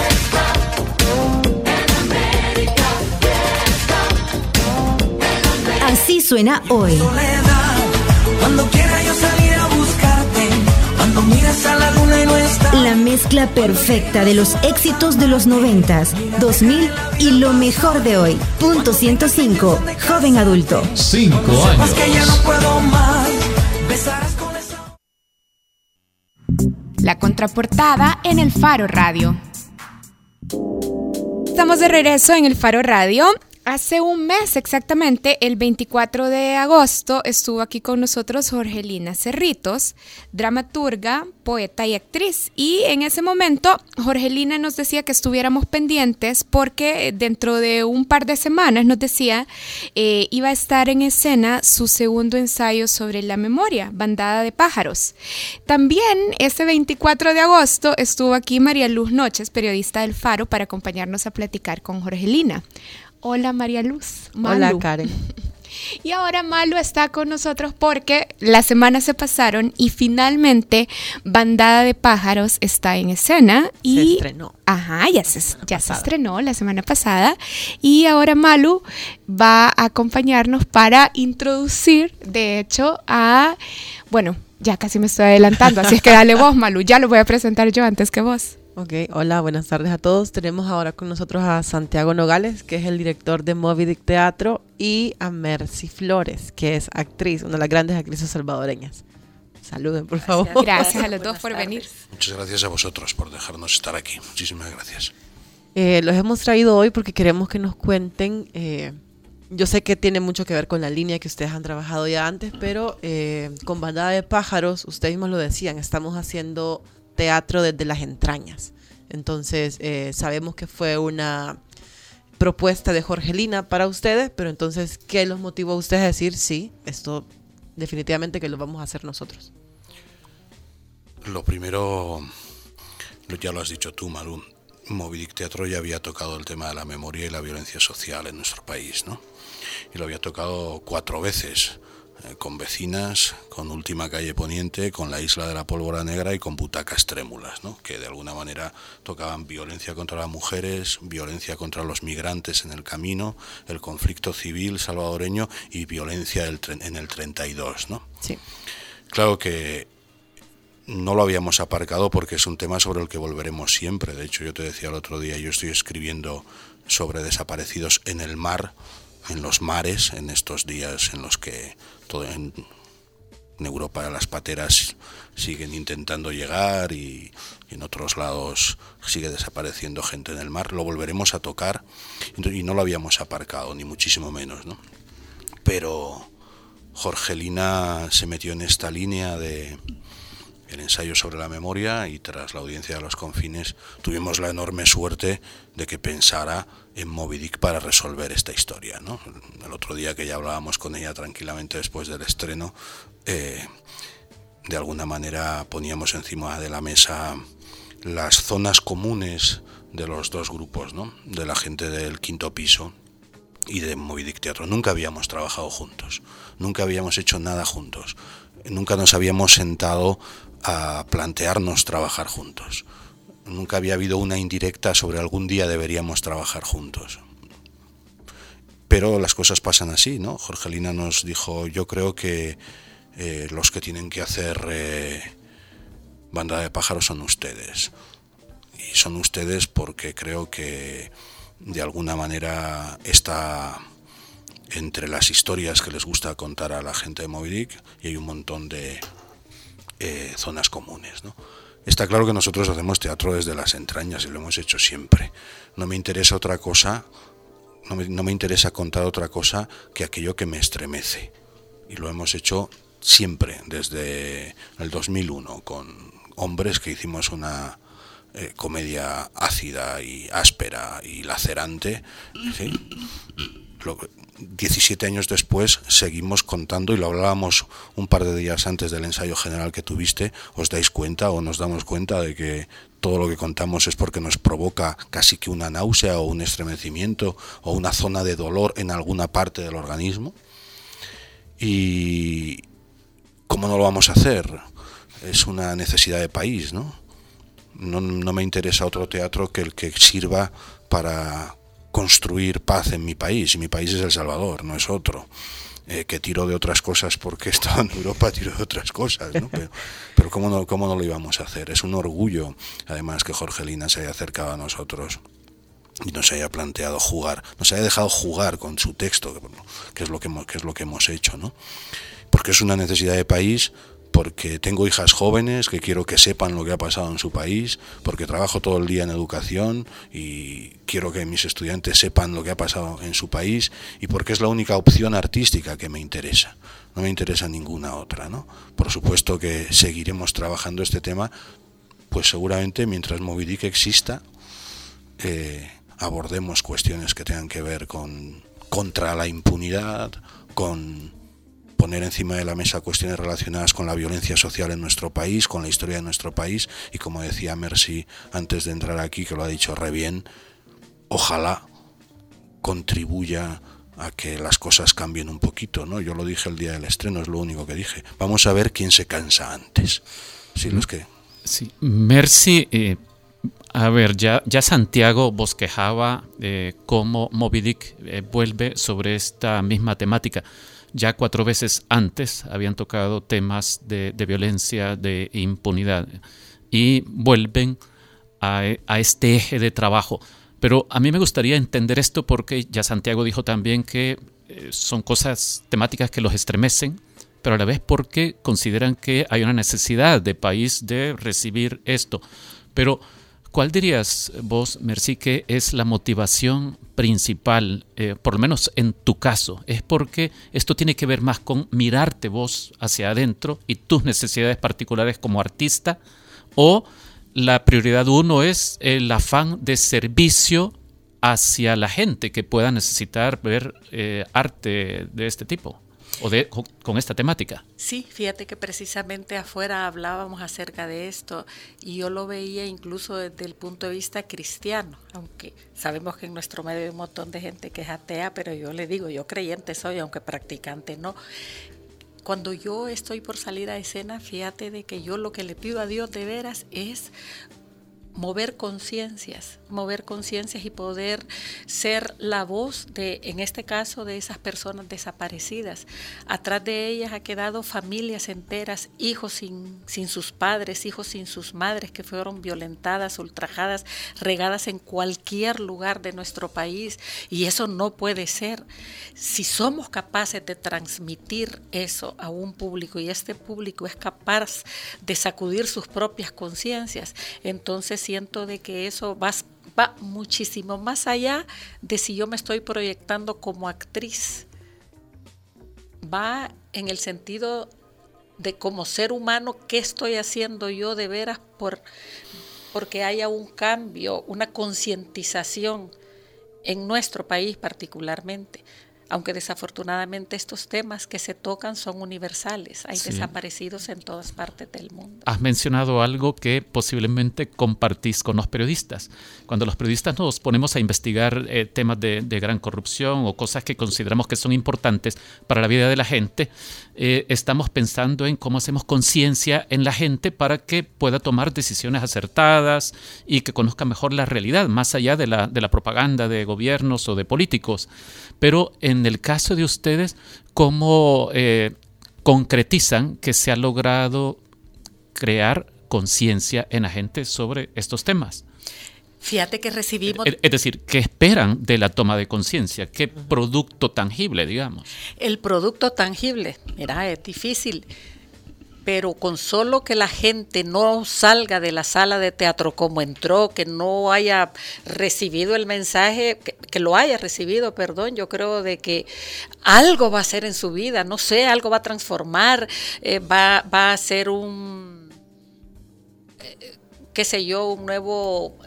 Así suena hoy. Cuando quiera yo salir a buscarte, cuando miras a la luna y no está. La mezcla perfecta de los éxitos de los 90, 2000 y lo mejor de hoy. Punto 105, joven adulto. Cinco Sepas que ya no puedo más. Besarás con esa. La contraportada en el Faro Radio. Estamos de regreso en el Faro Radio. Hace un mes exactamente, el 24 de agosto, estuvo aquí con nosotros Jorgelina Cerritos, dramaturga, poeta y actriz. Y en ese momento, Jorgelina nos decía que estuviéramos pendientes porque dentro de un par de semanas, nos decía, eh, iba a estar en escena su segundo ensayo sobre la memoria, Bandada de Pájaros. También ese 24 de agosto estuvo aquí María Luz Noches, periodista del Faro, para acompañarnos a platicar con Jorgelina. Hola María Luz. Hola. Karen. Y ahora Malu está con nosotros porque las semanas se pasaron y finalmente Bandada de Pájaros está en escena. Y, Se estrenó. Ajá, ya, se, ya se estrenó la semana pasada. Y ahora Malu va a acompañarnos para introducir, de hecho, a... Bueno, ya casi me estoy adelantando, así es que dale vos, Malu. Ya lo voy a presentar yo antes que vos. Ok, hola, buenas tardes a todos. Tenemos ahora con nosotros a Santiago Nogales, que es el director de Moby Dick Teatro, y a Mercy Flores, que es actriz, una de las grandes actrices salvadoreñas. Saluden, por favor. Gracias a los dos por venir. Muchas gracias a vosotros por dejarnos estar aquí. Muchísimas gracias. Eh, los hemos traído hoy porque queremos que nos cuenten. eh, yo sé que tiene mucho que ver con la línea que ustedes han trabajado ya antes, pero eh, con Bandada de Pájaros, ustedes mismos lo decían, estamos haciendo teatro desde las entrañas. Entonces, eh, sabemos que fue una propuesta de Jorgelina para ustedes, pero entonces, ¿qué los motivó a ustedes a decir, sí, esto definitivamente que lo vamos a hacer nosotros? Lo primero, ya lo has dicho tú, Maru. Moby Dick Teatro ya había tocado el tema de la memoria y la violencia social en nuestro país, ¿no? Y lo había tocado cuatro veces, con vecinas, con Última Calle Poniente, con la Isla de la Pólvora Negra y con Butacas Trémulas, ¿no? Que de alguna manera tocaban violencia contra las mujeres, violencia contra los migrantes en el camino, el conflicto civil salvadoreño y violencia en el 32, ¿no? Sí. Claro que no lo habíamos aparcado porque es un tema sobre el que volveremos siempre. De hecho, yo te decía el otro día, yo estoy escribiendo sobre desaparecidos en el mar, en los mares, en estos días en los que todo en, Europa las pateras siguen intentando llegar y, y en otros lados sigue desapareciendo gente en el mar. Lo volveremos a tocar y no lo habíamos aparcado, ni muchísimo menos, ¿no? Pero Jorgelina se metió en esta línea de el ensayo sobre la memoria y tras la audiencia de los confines tuvimos la enorme suerte de que pensara en Moby Dick para resolver esta historia. ¿no? El otro día que ya hablábamos con ella tranquilamente después del estreno, eh, de alguna manera poníamos encima de la mesa las zonas comunes de los dos grupos, ¿no? de la gente del quinto piso y de Moby Dick Teatro. Nunca habíamos trabajado juntos, nunca habíamos hecho nada juntos, nunca nos habíamos sentado a plantearnos trabajar juntos. Nunca había habido una indirecta sobre algún día deberíamos trabajar juntos. Pero las cosas pasan así, ¿no? Jorgelina nos dijo, yo creo que eh, los que tienen que hacer eh, banda de pájaros son ustedes. Y son ustedes porque creo que de alguna manera está entre las historias que les gusta contar a la gente de Moby Dick y hay un montón de eh, zonas comunes. ¿no? Está claro que nosotros hacemos teatro desde las entrañas y lo hemos hecho siempre. No me interesa otra cosa, no me, interesa contar otra cosa que aquello que me estremece. Y lo hemos hecho siempre, desde el 2001, con hombres que hicimos una eh, comedia ácida y áspera y lacerante. 17 años después seguimos contando y lo hablábamos un par de días antes del ensayo general que tuviste. ¿Os dais cuenta o nos damos cuenta de que todo lo que contamos es porque nos provoca casi que una náusea o un estremecimiento o una zona de dolor en alguna parte del organismo? Y ¿cómo no lo vamos a hacer? Es una necesidad de país, ¿no? No, no me interesa otro teatro que el que sirva para construir paz en mi país. Y mi país es El Salvador, no es otro. Eh, que tiro de otras cosas porque he estado en Europa, tiro de otras cosas, ¿no? Pero, pero ¿cómo, no, ¿cómo no lo íbamos a hacer? Es un orgullo, además, que Jorgelina se haya acercado a nosotros y nos haya planteado jugar, nos haya dejado jugar con su texto, que, que es lo que hemos, que es lo que hemos hecho, ¿no? Porque es una necesidad de país, porque tengo hijas jóvenes que quiero que sepan lo que ha pasado en su país, porque trabajo todo el día en educación y quiero que mis estudiantes sepan lo que ha pasado en su país y porque es la única opción artística que me interesa. No me interesa ninguna otra, ¿no? Por supuesto que seguiremos trabajando este tema, pues seguramente mientras Moby Dick exista, eh, abordemos cuestiones que tengan que ver con contra la impunidad, con poner encima de la mesa cuestiones relacionadas con la violencia social en nuestro país, con la historia de nuestro país y como decía Mercy antes de entrar aquí, que lo ha dicho re bien, ojalá contribuya a que las cosas cambien un poquito, ¿no? Yo lo dije el día del estreno, es lo único que dije. Vamos a ver quién se cansa antes. Sí, los que Sí, Mercy, eh, a ver, ya, ya Santiago bosquejaba eh, cómo Moby Dick eh, vuelve sobre esta misma temática. Ya cuatro veces antes habían tocado temas de, violencia, de impunidad, y vuelven a, a este eje de trabajo. Pero a mí me gustaría entender esto porque ya Santiago dijo también que eh, son cosas temáticas que los estremecen, pero a la vez porque consideran que hay una necesidad de país de recibir esto. Pero, ¿cuál dirías vos, Merci, que es la motivación principal, eh, por lo menos en tu caso? ¿Es porque esto tiene que ver más con mirarte vos hacia adentro y tus necesidades particulares como artista? ¿O la prioridad uno es el afán de servicio hacia la gente que pueda necesitar ver eh, arte de este tipo? O con, esta temática. Sí, fíjate que precisamente afuera hablábamos acerca de esto y yo lo veía incluso desde el punto de vista cristiano, aunque sabemos que en nuestro medio hay un montón de gente que es atea, pero yo le digo, yo creyente soy, aunque practicante no. Cuando yo estoy por salir a escena, fíjate de que yo lo que le pido a Dios de veras es mover conciencias, mover conciencias y poder ser la voz de, en este caso, de esas personas desaparecidas. Atrás de ellas ha quedado familias enteras, hijos sin, sin sus padres, hijos sin sus madres que fueron violentadas, ultrajadas, regadas en cualquier lugar de nuestro país y eso no puede ser. Si somos capaces de transmitir eso a un público y este público es capaz de sacudir sus propias conciencias, entonces siento de que eso va, muchísimo más allá de si yo me estoy proyectando como actriz. Va en el sentido de como ser humano, qué estoy haciendo yo de veras por porque haya un cambio, una concientización en nuestro país particularmente aunque desafortunadamente estos temas que se tocan son universales, hay sí. desaparecidos en todas partes del mundo. Has mencionado algo que posiblemente compartís con los periodistas. Cuando los periodistas nos ponemos a investigar eh, temas de, de, gran corrupción o cosas que consideramos que son importantes para la vida de la gente, eh, estamos pensando en cómo hacemos conciencia en la gente para que pueda tomar decisiones acertadas y que conozca mejor la realidad, más allá de la, de la propaganda de gobiernos o de políticos. Pero en el caso de ustedes, ¿cómo eh, concretizan que se ha logrado crear conciencia en la gente sobre estos temas? Fíjate que recibimos... Es decir, ¿qué esperan de la toma de conciencia? ¿Qué producto tangible, digamos? El producto tangible, mira, es difícil, pero con solo que la gente no salga de la sala de teatro como entró, que no haya recibido el mensaje, que, lo haya recibido, perdón, yo creo de que algo va a hacer en su vida, no sé, algo va a transformar, eh, va, va a ser un... Eh, qué sé yo, un nuevo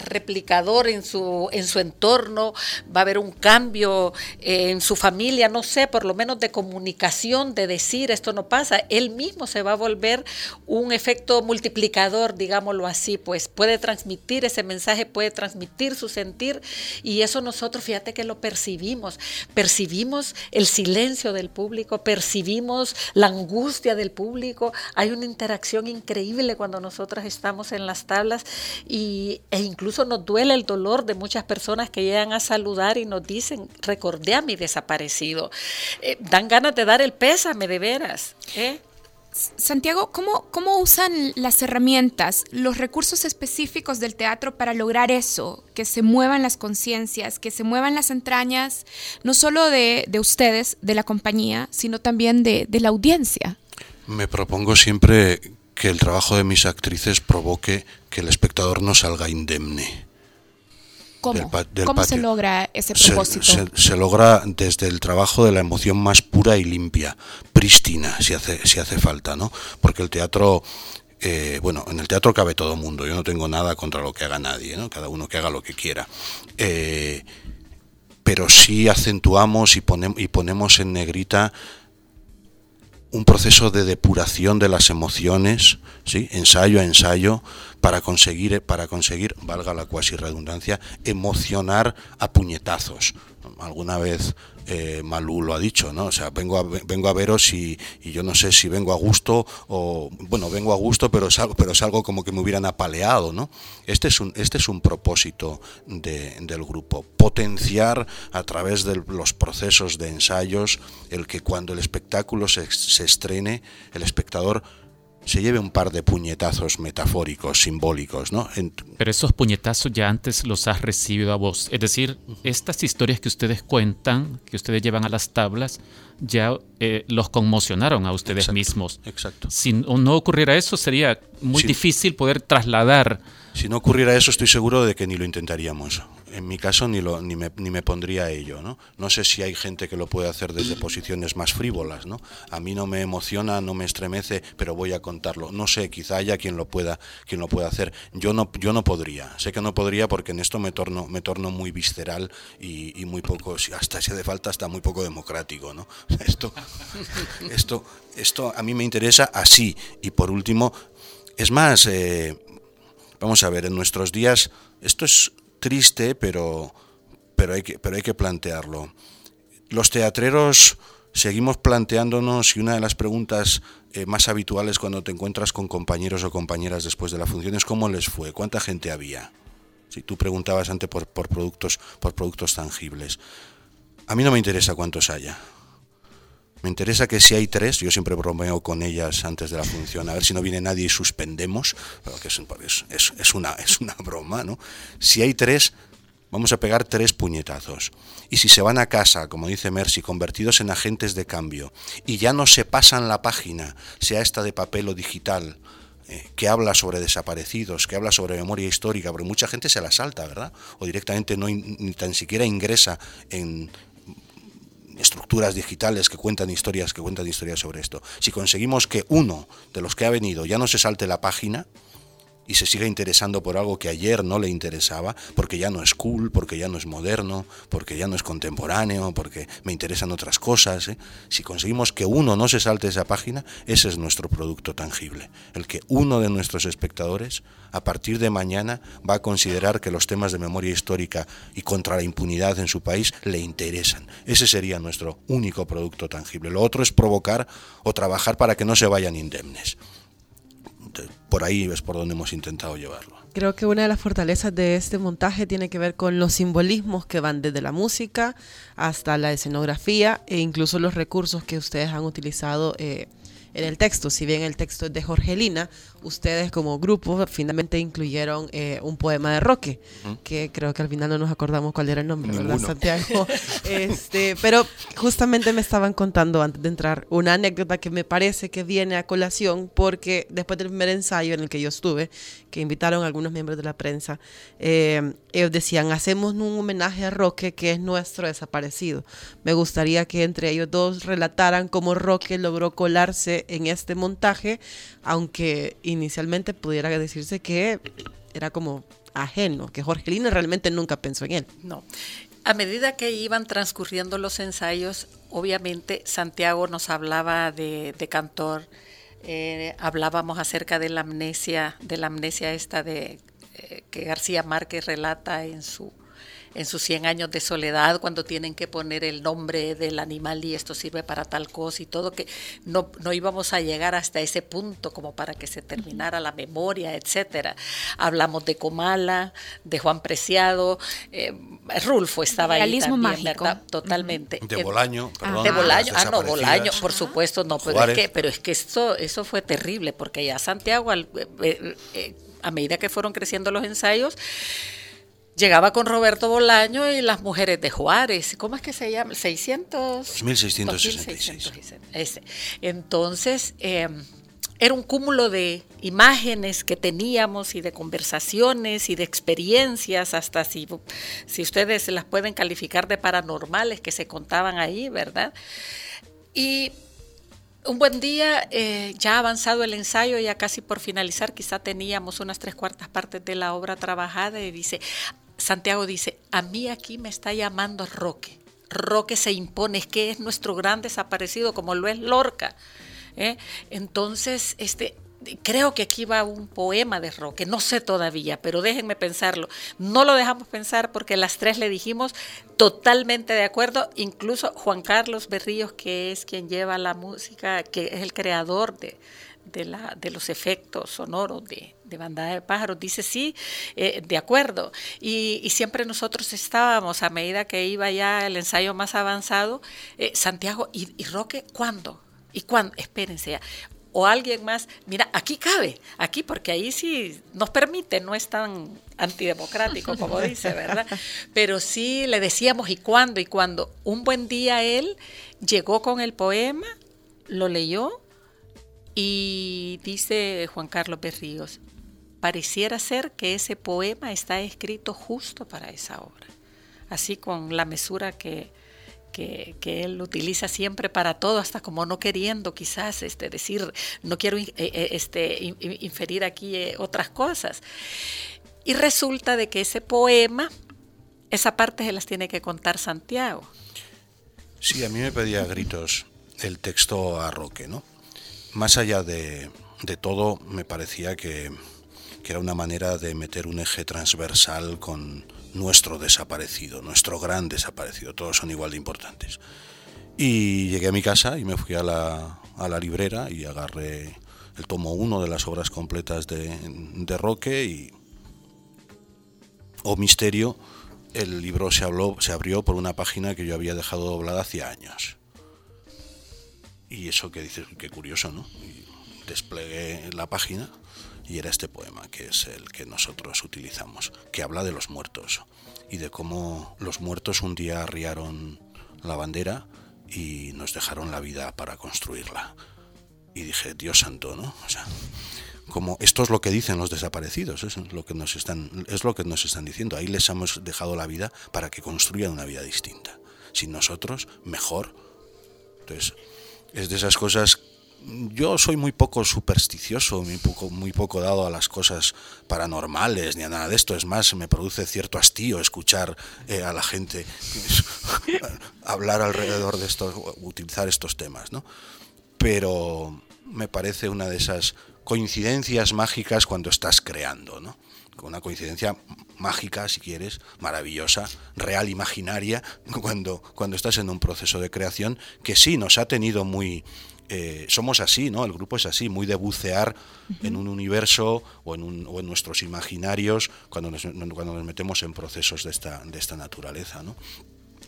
replicador en su, en su entorno, va a haber un cambio eh, en su familia, no sé, por lo menos de comunicación, de decir esto no pasa, él mismo se va a volver un efecto multiplicador, digámoslo así, pues puede transmitir ese mensaje, puede transmitir su sentir y eso nosotros, fíjate que lo percibimos, percibimos el silencio del público, percibimos la angustia del público, hay una interacción increíble cuando nosotros estamos en las tablas y, e incluso nos duele el dolor de muchas personas que llegan a saludar y nos dicen, recordé a mi desaparecido. Eh, dan ganas de dar el pésame de veras. ¿eh? Santiago, ¿cómo, ¿cómo usan las herramientas, los recursos específicos del teatro para lograr eso? Que se muevan las conciencias, que se muevan las entrañas, no solo de, de ustedes, de la compañía, sino también de, de la audiencia. Me propongo siempre que el trabajo de mis actrices provoque que el espectador no salga indemne. ¿Cómo, Del pa- del ¿Cómo se logra ese Se, propósito? se- se logra desde el trabajo de la emoción más pura y limpia, prístina, si hace, si hace falta, ¿no? Porque el teatro, eh, bueno, en el teatro cabe todo mundo, yo no tengo nada contra lo que haga nadie, ¿no? Cada uno que haga lo que quiera. Eh, pero sí acentuamos y, ponem- y ponemos en negrita un proceso de depuración de las emociones, ¿sí? ensayo a ensayo, para conseguir, para conseguir, valga la cuasi redundancia, emocionar a puñetazos. Alguna vez eh, Malú lo ha dicho, ¿no? O sea, vengo a, vengo a veros y, y yo no sé si vengo a gusto o, bueno, vengo a gusto, pero es algo, pero como que me hubieran apaleado, ¿no? Este es un, este es un propósito de- del grupo, potenciar a través de los procesos de ensayos el que cuando el espectáculo se, se estrene, el espectador se lleve un par de puñetazos metafóricos, simbólicos, ¿no? En- Pero esos puñetazos ya antes los has recibido a vos. Es decir, estas historias que ustedes cuentan, que ustedes llevan a las tablas, ya eh, los conmocionaron a ustedes mismos. Exacto. Si no ocurriera eso, sería muy Sí. difícil poder trasladar. Si no ocurriera eso, estoy seguro de que ni lo intentaríamos. En mi caso, ni, lo, ni, me, ni me pondría a ello. ¿no? no sé si hay gente que lo puede hacer desde posiciones más frívolas. ¿no? A mí no me emociona, no me estremece, pero voy a contarlo. No sé, quizá haya quien lo pueda, quien lo pueda hacer. Yo no, yo no podría. Sé que no podría porque en esto me torno, me torno muy visceral y, y muy poco, hasta si hace falta, hasta muy poco democrático. ¿no? Esto, esto, esto a mí me interesa así. Y por último, es más, eh, vamos a ver, en nuestros días, esto es triste, pero, pero, hay, que, pero hay que plantearlo. Los teatreros seguimos planteándonos y una de las preguntas eh, más habituales cuando te encuentras con compañeros o compañeras después de la función es cómo les fue, cuánta gente había. Si tú preguntabas antes por, por productos, por productos tangibles. A mí no me interesa cuántos haya. Me interesa que si hay tres, yo siempre bromeo con ellas antes de la función, a ver si no viene nadie y suspendemos, pero que es, es- es- una, es una broma, ¿no? Si hay tres, vamos a pegar tres puñetazos. Y si se van a casa, como dice Mercy, convertidos en agentes de cambio, y ya no se pasan la página, sea esta de papel o digital, eh, que habla sobre desaparecidos, que habla sobre memoria histórica, porque mucha gente se la salta, ¿verdad? O directamente no ni tan siquiera ingresa en estructuras digitales que cuentan historias, que cuentan historias sobre esto. Si conseguimos que uno de los que ha venido ya no se salte la página y se siga interesando por algo que ayer no le interesaba, porque ya no es cool, porque ya no es moderno, porque ya no es contemporáneo, porque me interesan otras cosas. ¿eh? Si conseguimos que uno no se salte esa página, ese es nuestro producto tangible. El que uno de nuestros espectadores, a partir de mañana, va a considerar que los temas de memoria histórica y contra la impunidad en su país le interesan. Ese sería nuestro único producto tangible. Lo otro es provocar o trabajar para que no se vayan indemnes. Por ahí es por donde hemos intentado llevarlo. Creo que una de las fortalezas de este montaje tiene que ver con los simbolismos que van desde la música hasta la escenografía e incluso los recursos que ustedes han utilizado eh, en el texto. Si bien el texto es de Jorgelina, ustedes como grupo finalmente incluyeron eh, un poema de Roque, que creo que al final no nos acordamos cuál era el nombre, ¿verdad. Santiago? este, pero justamente me estaban contando antes de entrar una anécdota que me parece que viene a colación porque después del primer ensayo en el que yo estuve, que invitaron a algunos miembros de la prensa, eh, ellos decían, hacemos un homenaje a Roque que es nuestro desaparecido. Me gustaría que entre ellos dos relataran cómo Roque logró colarse en este montaje, aunque inicialmente pudiera decirse que era como ajeno, que Jorgelina realmente nunca pensó en él. No. A medida que iban transcurriendo los ensayos, obviamente Santiago nos hablaba de, de Cantor, eh, hablábamos acerca de la amnesia, de la amnesia esta de eh, que García Márquez relata en su en sus 100 años de soledad, cuando tienen que poner el nombre del animal y esto sirve para tal cosa y todo, que no, no íbamos a llegar hasta ese punto como para que se terminara la memoria, etcétera. Hablamos de Comala, de Juan Preciado, eh, Rulfo estaba ahí Realismo también, mágico. ¿verdad? Totalmente. De Eh, Bolaño, perdón. de Bolaño, ah, no, Bolaño, por supuesto, no, pero es que, pero es que esto, eso fue terrible, porque ya Santiago, al- eh, eh, a medida que fueron creciendo los ensayos, llegaba con Roberto Bolaño y las mujeres de Juárez, ¿cómo es que se llama? 600... 2666. 2666, ese. Entonces, eh, era un cúmulo de imágenes que teníamos y de conversaciones y de experiencias, hasta si, si ustedes las pueden calificar de paranormales que se contaban ahí, ¿verdad? Y un buen día, eh, ya avanzado el ensayo, ya casi por finalizar, quizá teníamos unas tres cuartas partes de la obra trabajada y dice, Santiago dice, a mí aquí me está llamando Roque. Roque se impone, es que es nuestro gran desaparecido, como lo es Lorca. ¿eh? Entonces, este, creo que aquí va un poema de Roque, no sé todavía, pero déjenme pensarlo. No lo dejamos pensar porque las tres le dijimos totalmente de acuerdo, incluso Juan Carlos Berríos, que es quien lleva la música, que es el creador de, de, los efectos sonoros de, de Bandada de Pájaros, dice sí, eh, de acuerdo. Y, y siempre nosotros estábamos, a medida que iba ya el ensayo más avanzado, eh, Santiago, ¿y, Roque cuándo? ¿Y cuándo? Espérense ya o alguien más, mira, aquí cabe, aquí porque ahí sí nos permite, no es tan antidemocrático como dice, ¿verdad? Pero sí le decíamos y cuándo, y cuando un buen día él llegó con el poema, lo leyó y dice Juan Carlos Berríos, pareciera ser que ese poema está escrito justo para esa obra, así con la mesura que, que, él utiliza siempre para todo, hasta como no queriendo quizás este, decir, no quiero eh, eh, este, in, inferir aquí eh, otras cosas. Y resulta de que ese poema, esa parte se las tiene que contar Santiago. Sí, a mí me pedía gritos el texto a Roque, ¿no? Más allá de, de todo, me parecía que, que era una manera de meter un eje transversal con nuestro desaparecido, nuestro gran desaparecido, todos son igual de importantes. Y llegué a mi casa y me fui a la, a librera y agarré el tomo 1 de las obras completas de, Roque y, oh misterio, el libro se, habló, se abrió por una página que yo había dejado doblada hacía años. Y eso que dices, qué curioso, ¿no? Desplegué la página y era este poema, que es el que nosotros utilizamos, que habla de los muertos y de cómo los muertos un día arriaron la bandera y nos dejaron la vida para construirla. Y dije, Dios santo, ¿no? O sea, como esto es lo que dicen los desaparecidos, es lo que nos están, es lo que nos están diciendo. Ahí les hemos dejado la vida para que construyan una vida distinta. Sin nosotros, mejor. Entonces, es de esas cosas yo soy muy poco supersticioso, muy poco, muy poco dado a las cosas paranormales ni a nada de esto. Es más, me produce cierto hastío escuchar eh, a la gente hablar alrededor de estos, utilizar estos temas, ¿no? Pero me parece una de esas coincidencias mágicas cuando estás creando, ¿no? Una coincidencia mágica, si quieres, maravillosa, real, imaginaria, cuando, cuando estás en un proceso de creación que sí nos ha tenido muy, eh, somos así, ¿no? El grupo es así, muy de bucear uh -huh. en un universo o en, un, o en, nuestros imaginarios cuando nos, cuando nos metemos en procesos de esta, de esta naturaleza, ¿no?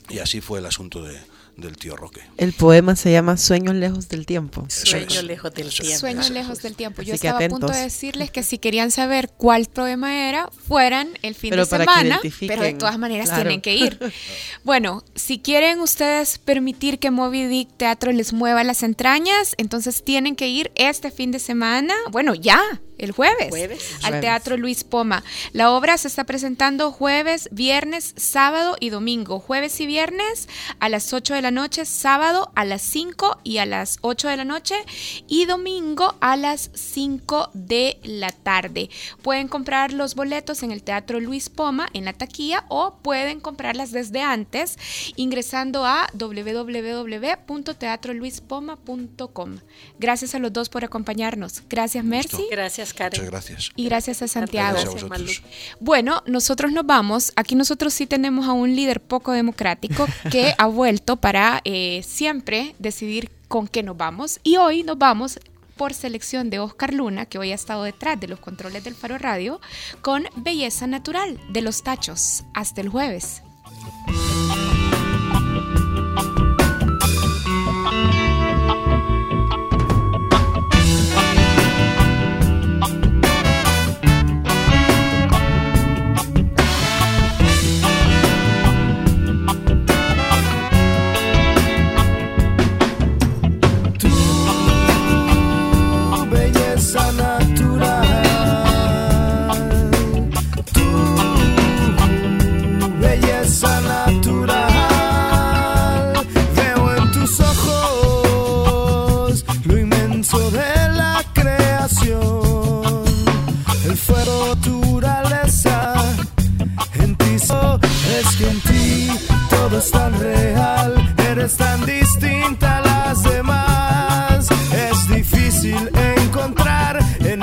Y así fue el asunto de, del tío Roque. El poema se llama Sueños lejos del tiempo. Sueños lejos del tiempo. Sueños lejos del tiempo. Yo Así estaba a punto de decirles que si querían saber cuál poema era, fueran el fin pero de semana, que pero de todas maneras claro. tienen que ir. bueno, si quieren ustedes permitir que Moby Dick Teatro les mueva las entrañas, entonces tienen que ir este fin de semana, bueno, ya, el jueves, jueves. al jueves. Teatro Luis Poma. La obra se está presentando jueves, viernes, sábado y domingo. Jueves y viernes a las 8 de de la noche, sábado a las 5 y a las 8 de la noche y domingo a las 5 de la tarde. Pueden comprar los boletos en el Teatro Luis Poma en la taquilla o pueden comprarlas desde antes ingresando a www.teatroluispoma.com. Gracias a los dos por acompañarnos. Gracias, Mercy. Gracias, Karen. Muchas gracias. Y gracias a Santiago. Gracias a vosotros. Bueno, nosotros nos vamos. Aquí nosotros sí tenemos a un líder poco democrático que ha vuelto para eh, siempre decidir con qué nos vamos. Y hoy nos vamos por selección de Oscar Luna, que hoy ha estado detrás de los controles del Faro Radio, con Belleza Natural de los Tachos. Hasta el jueves.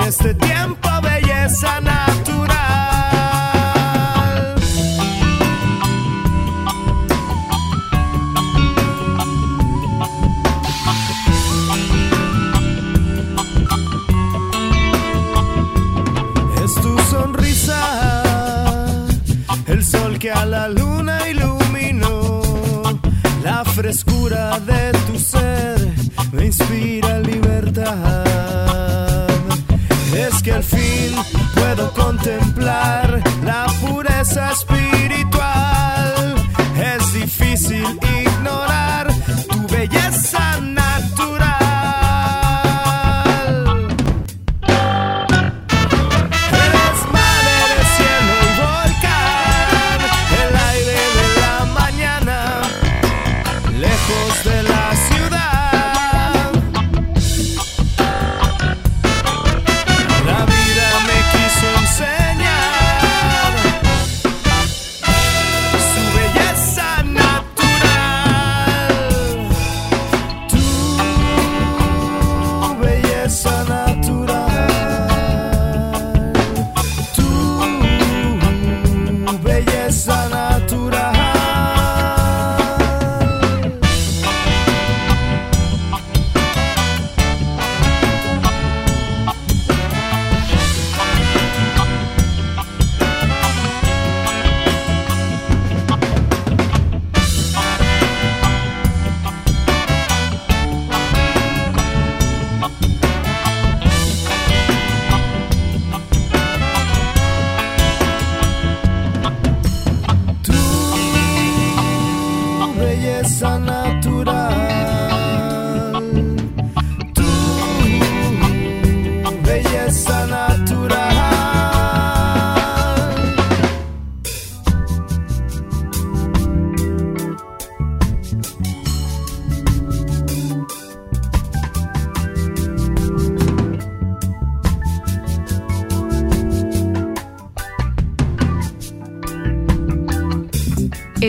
En contemplar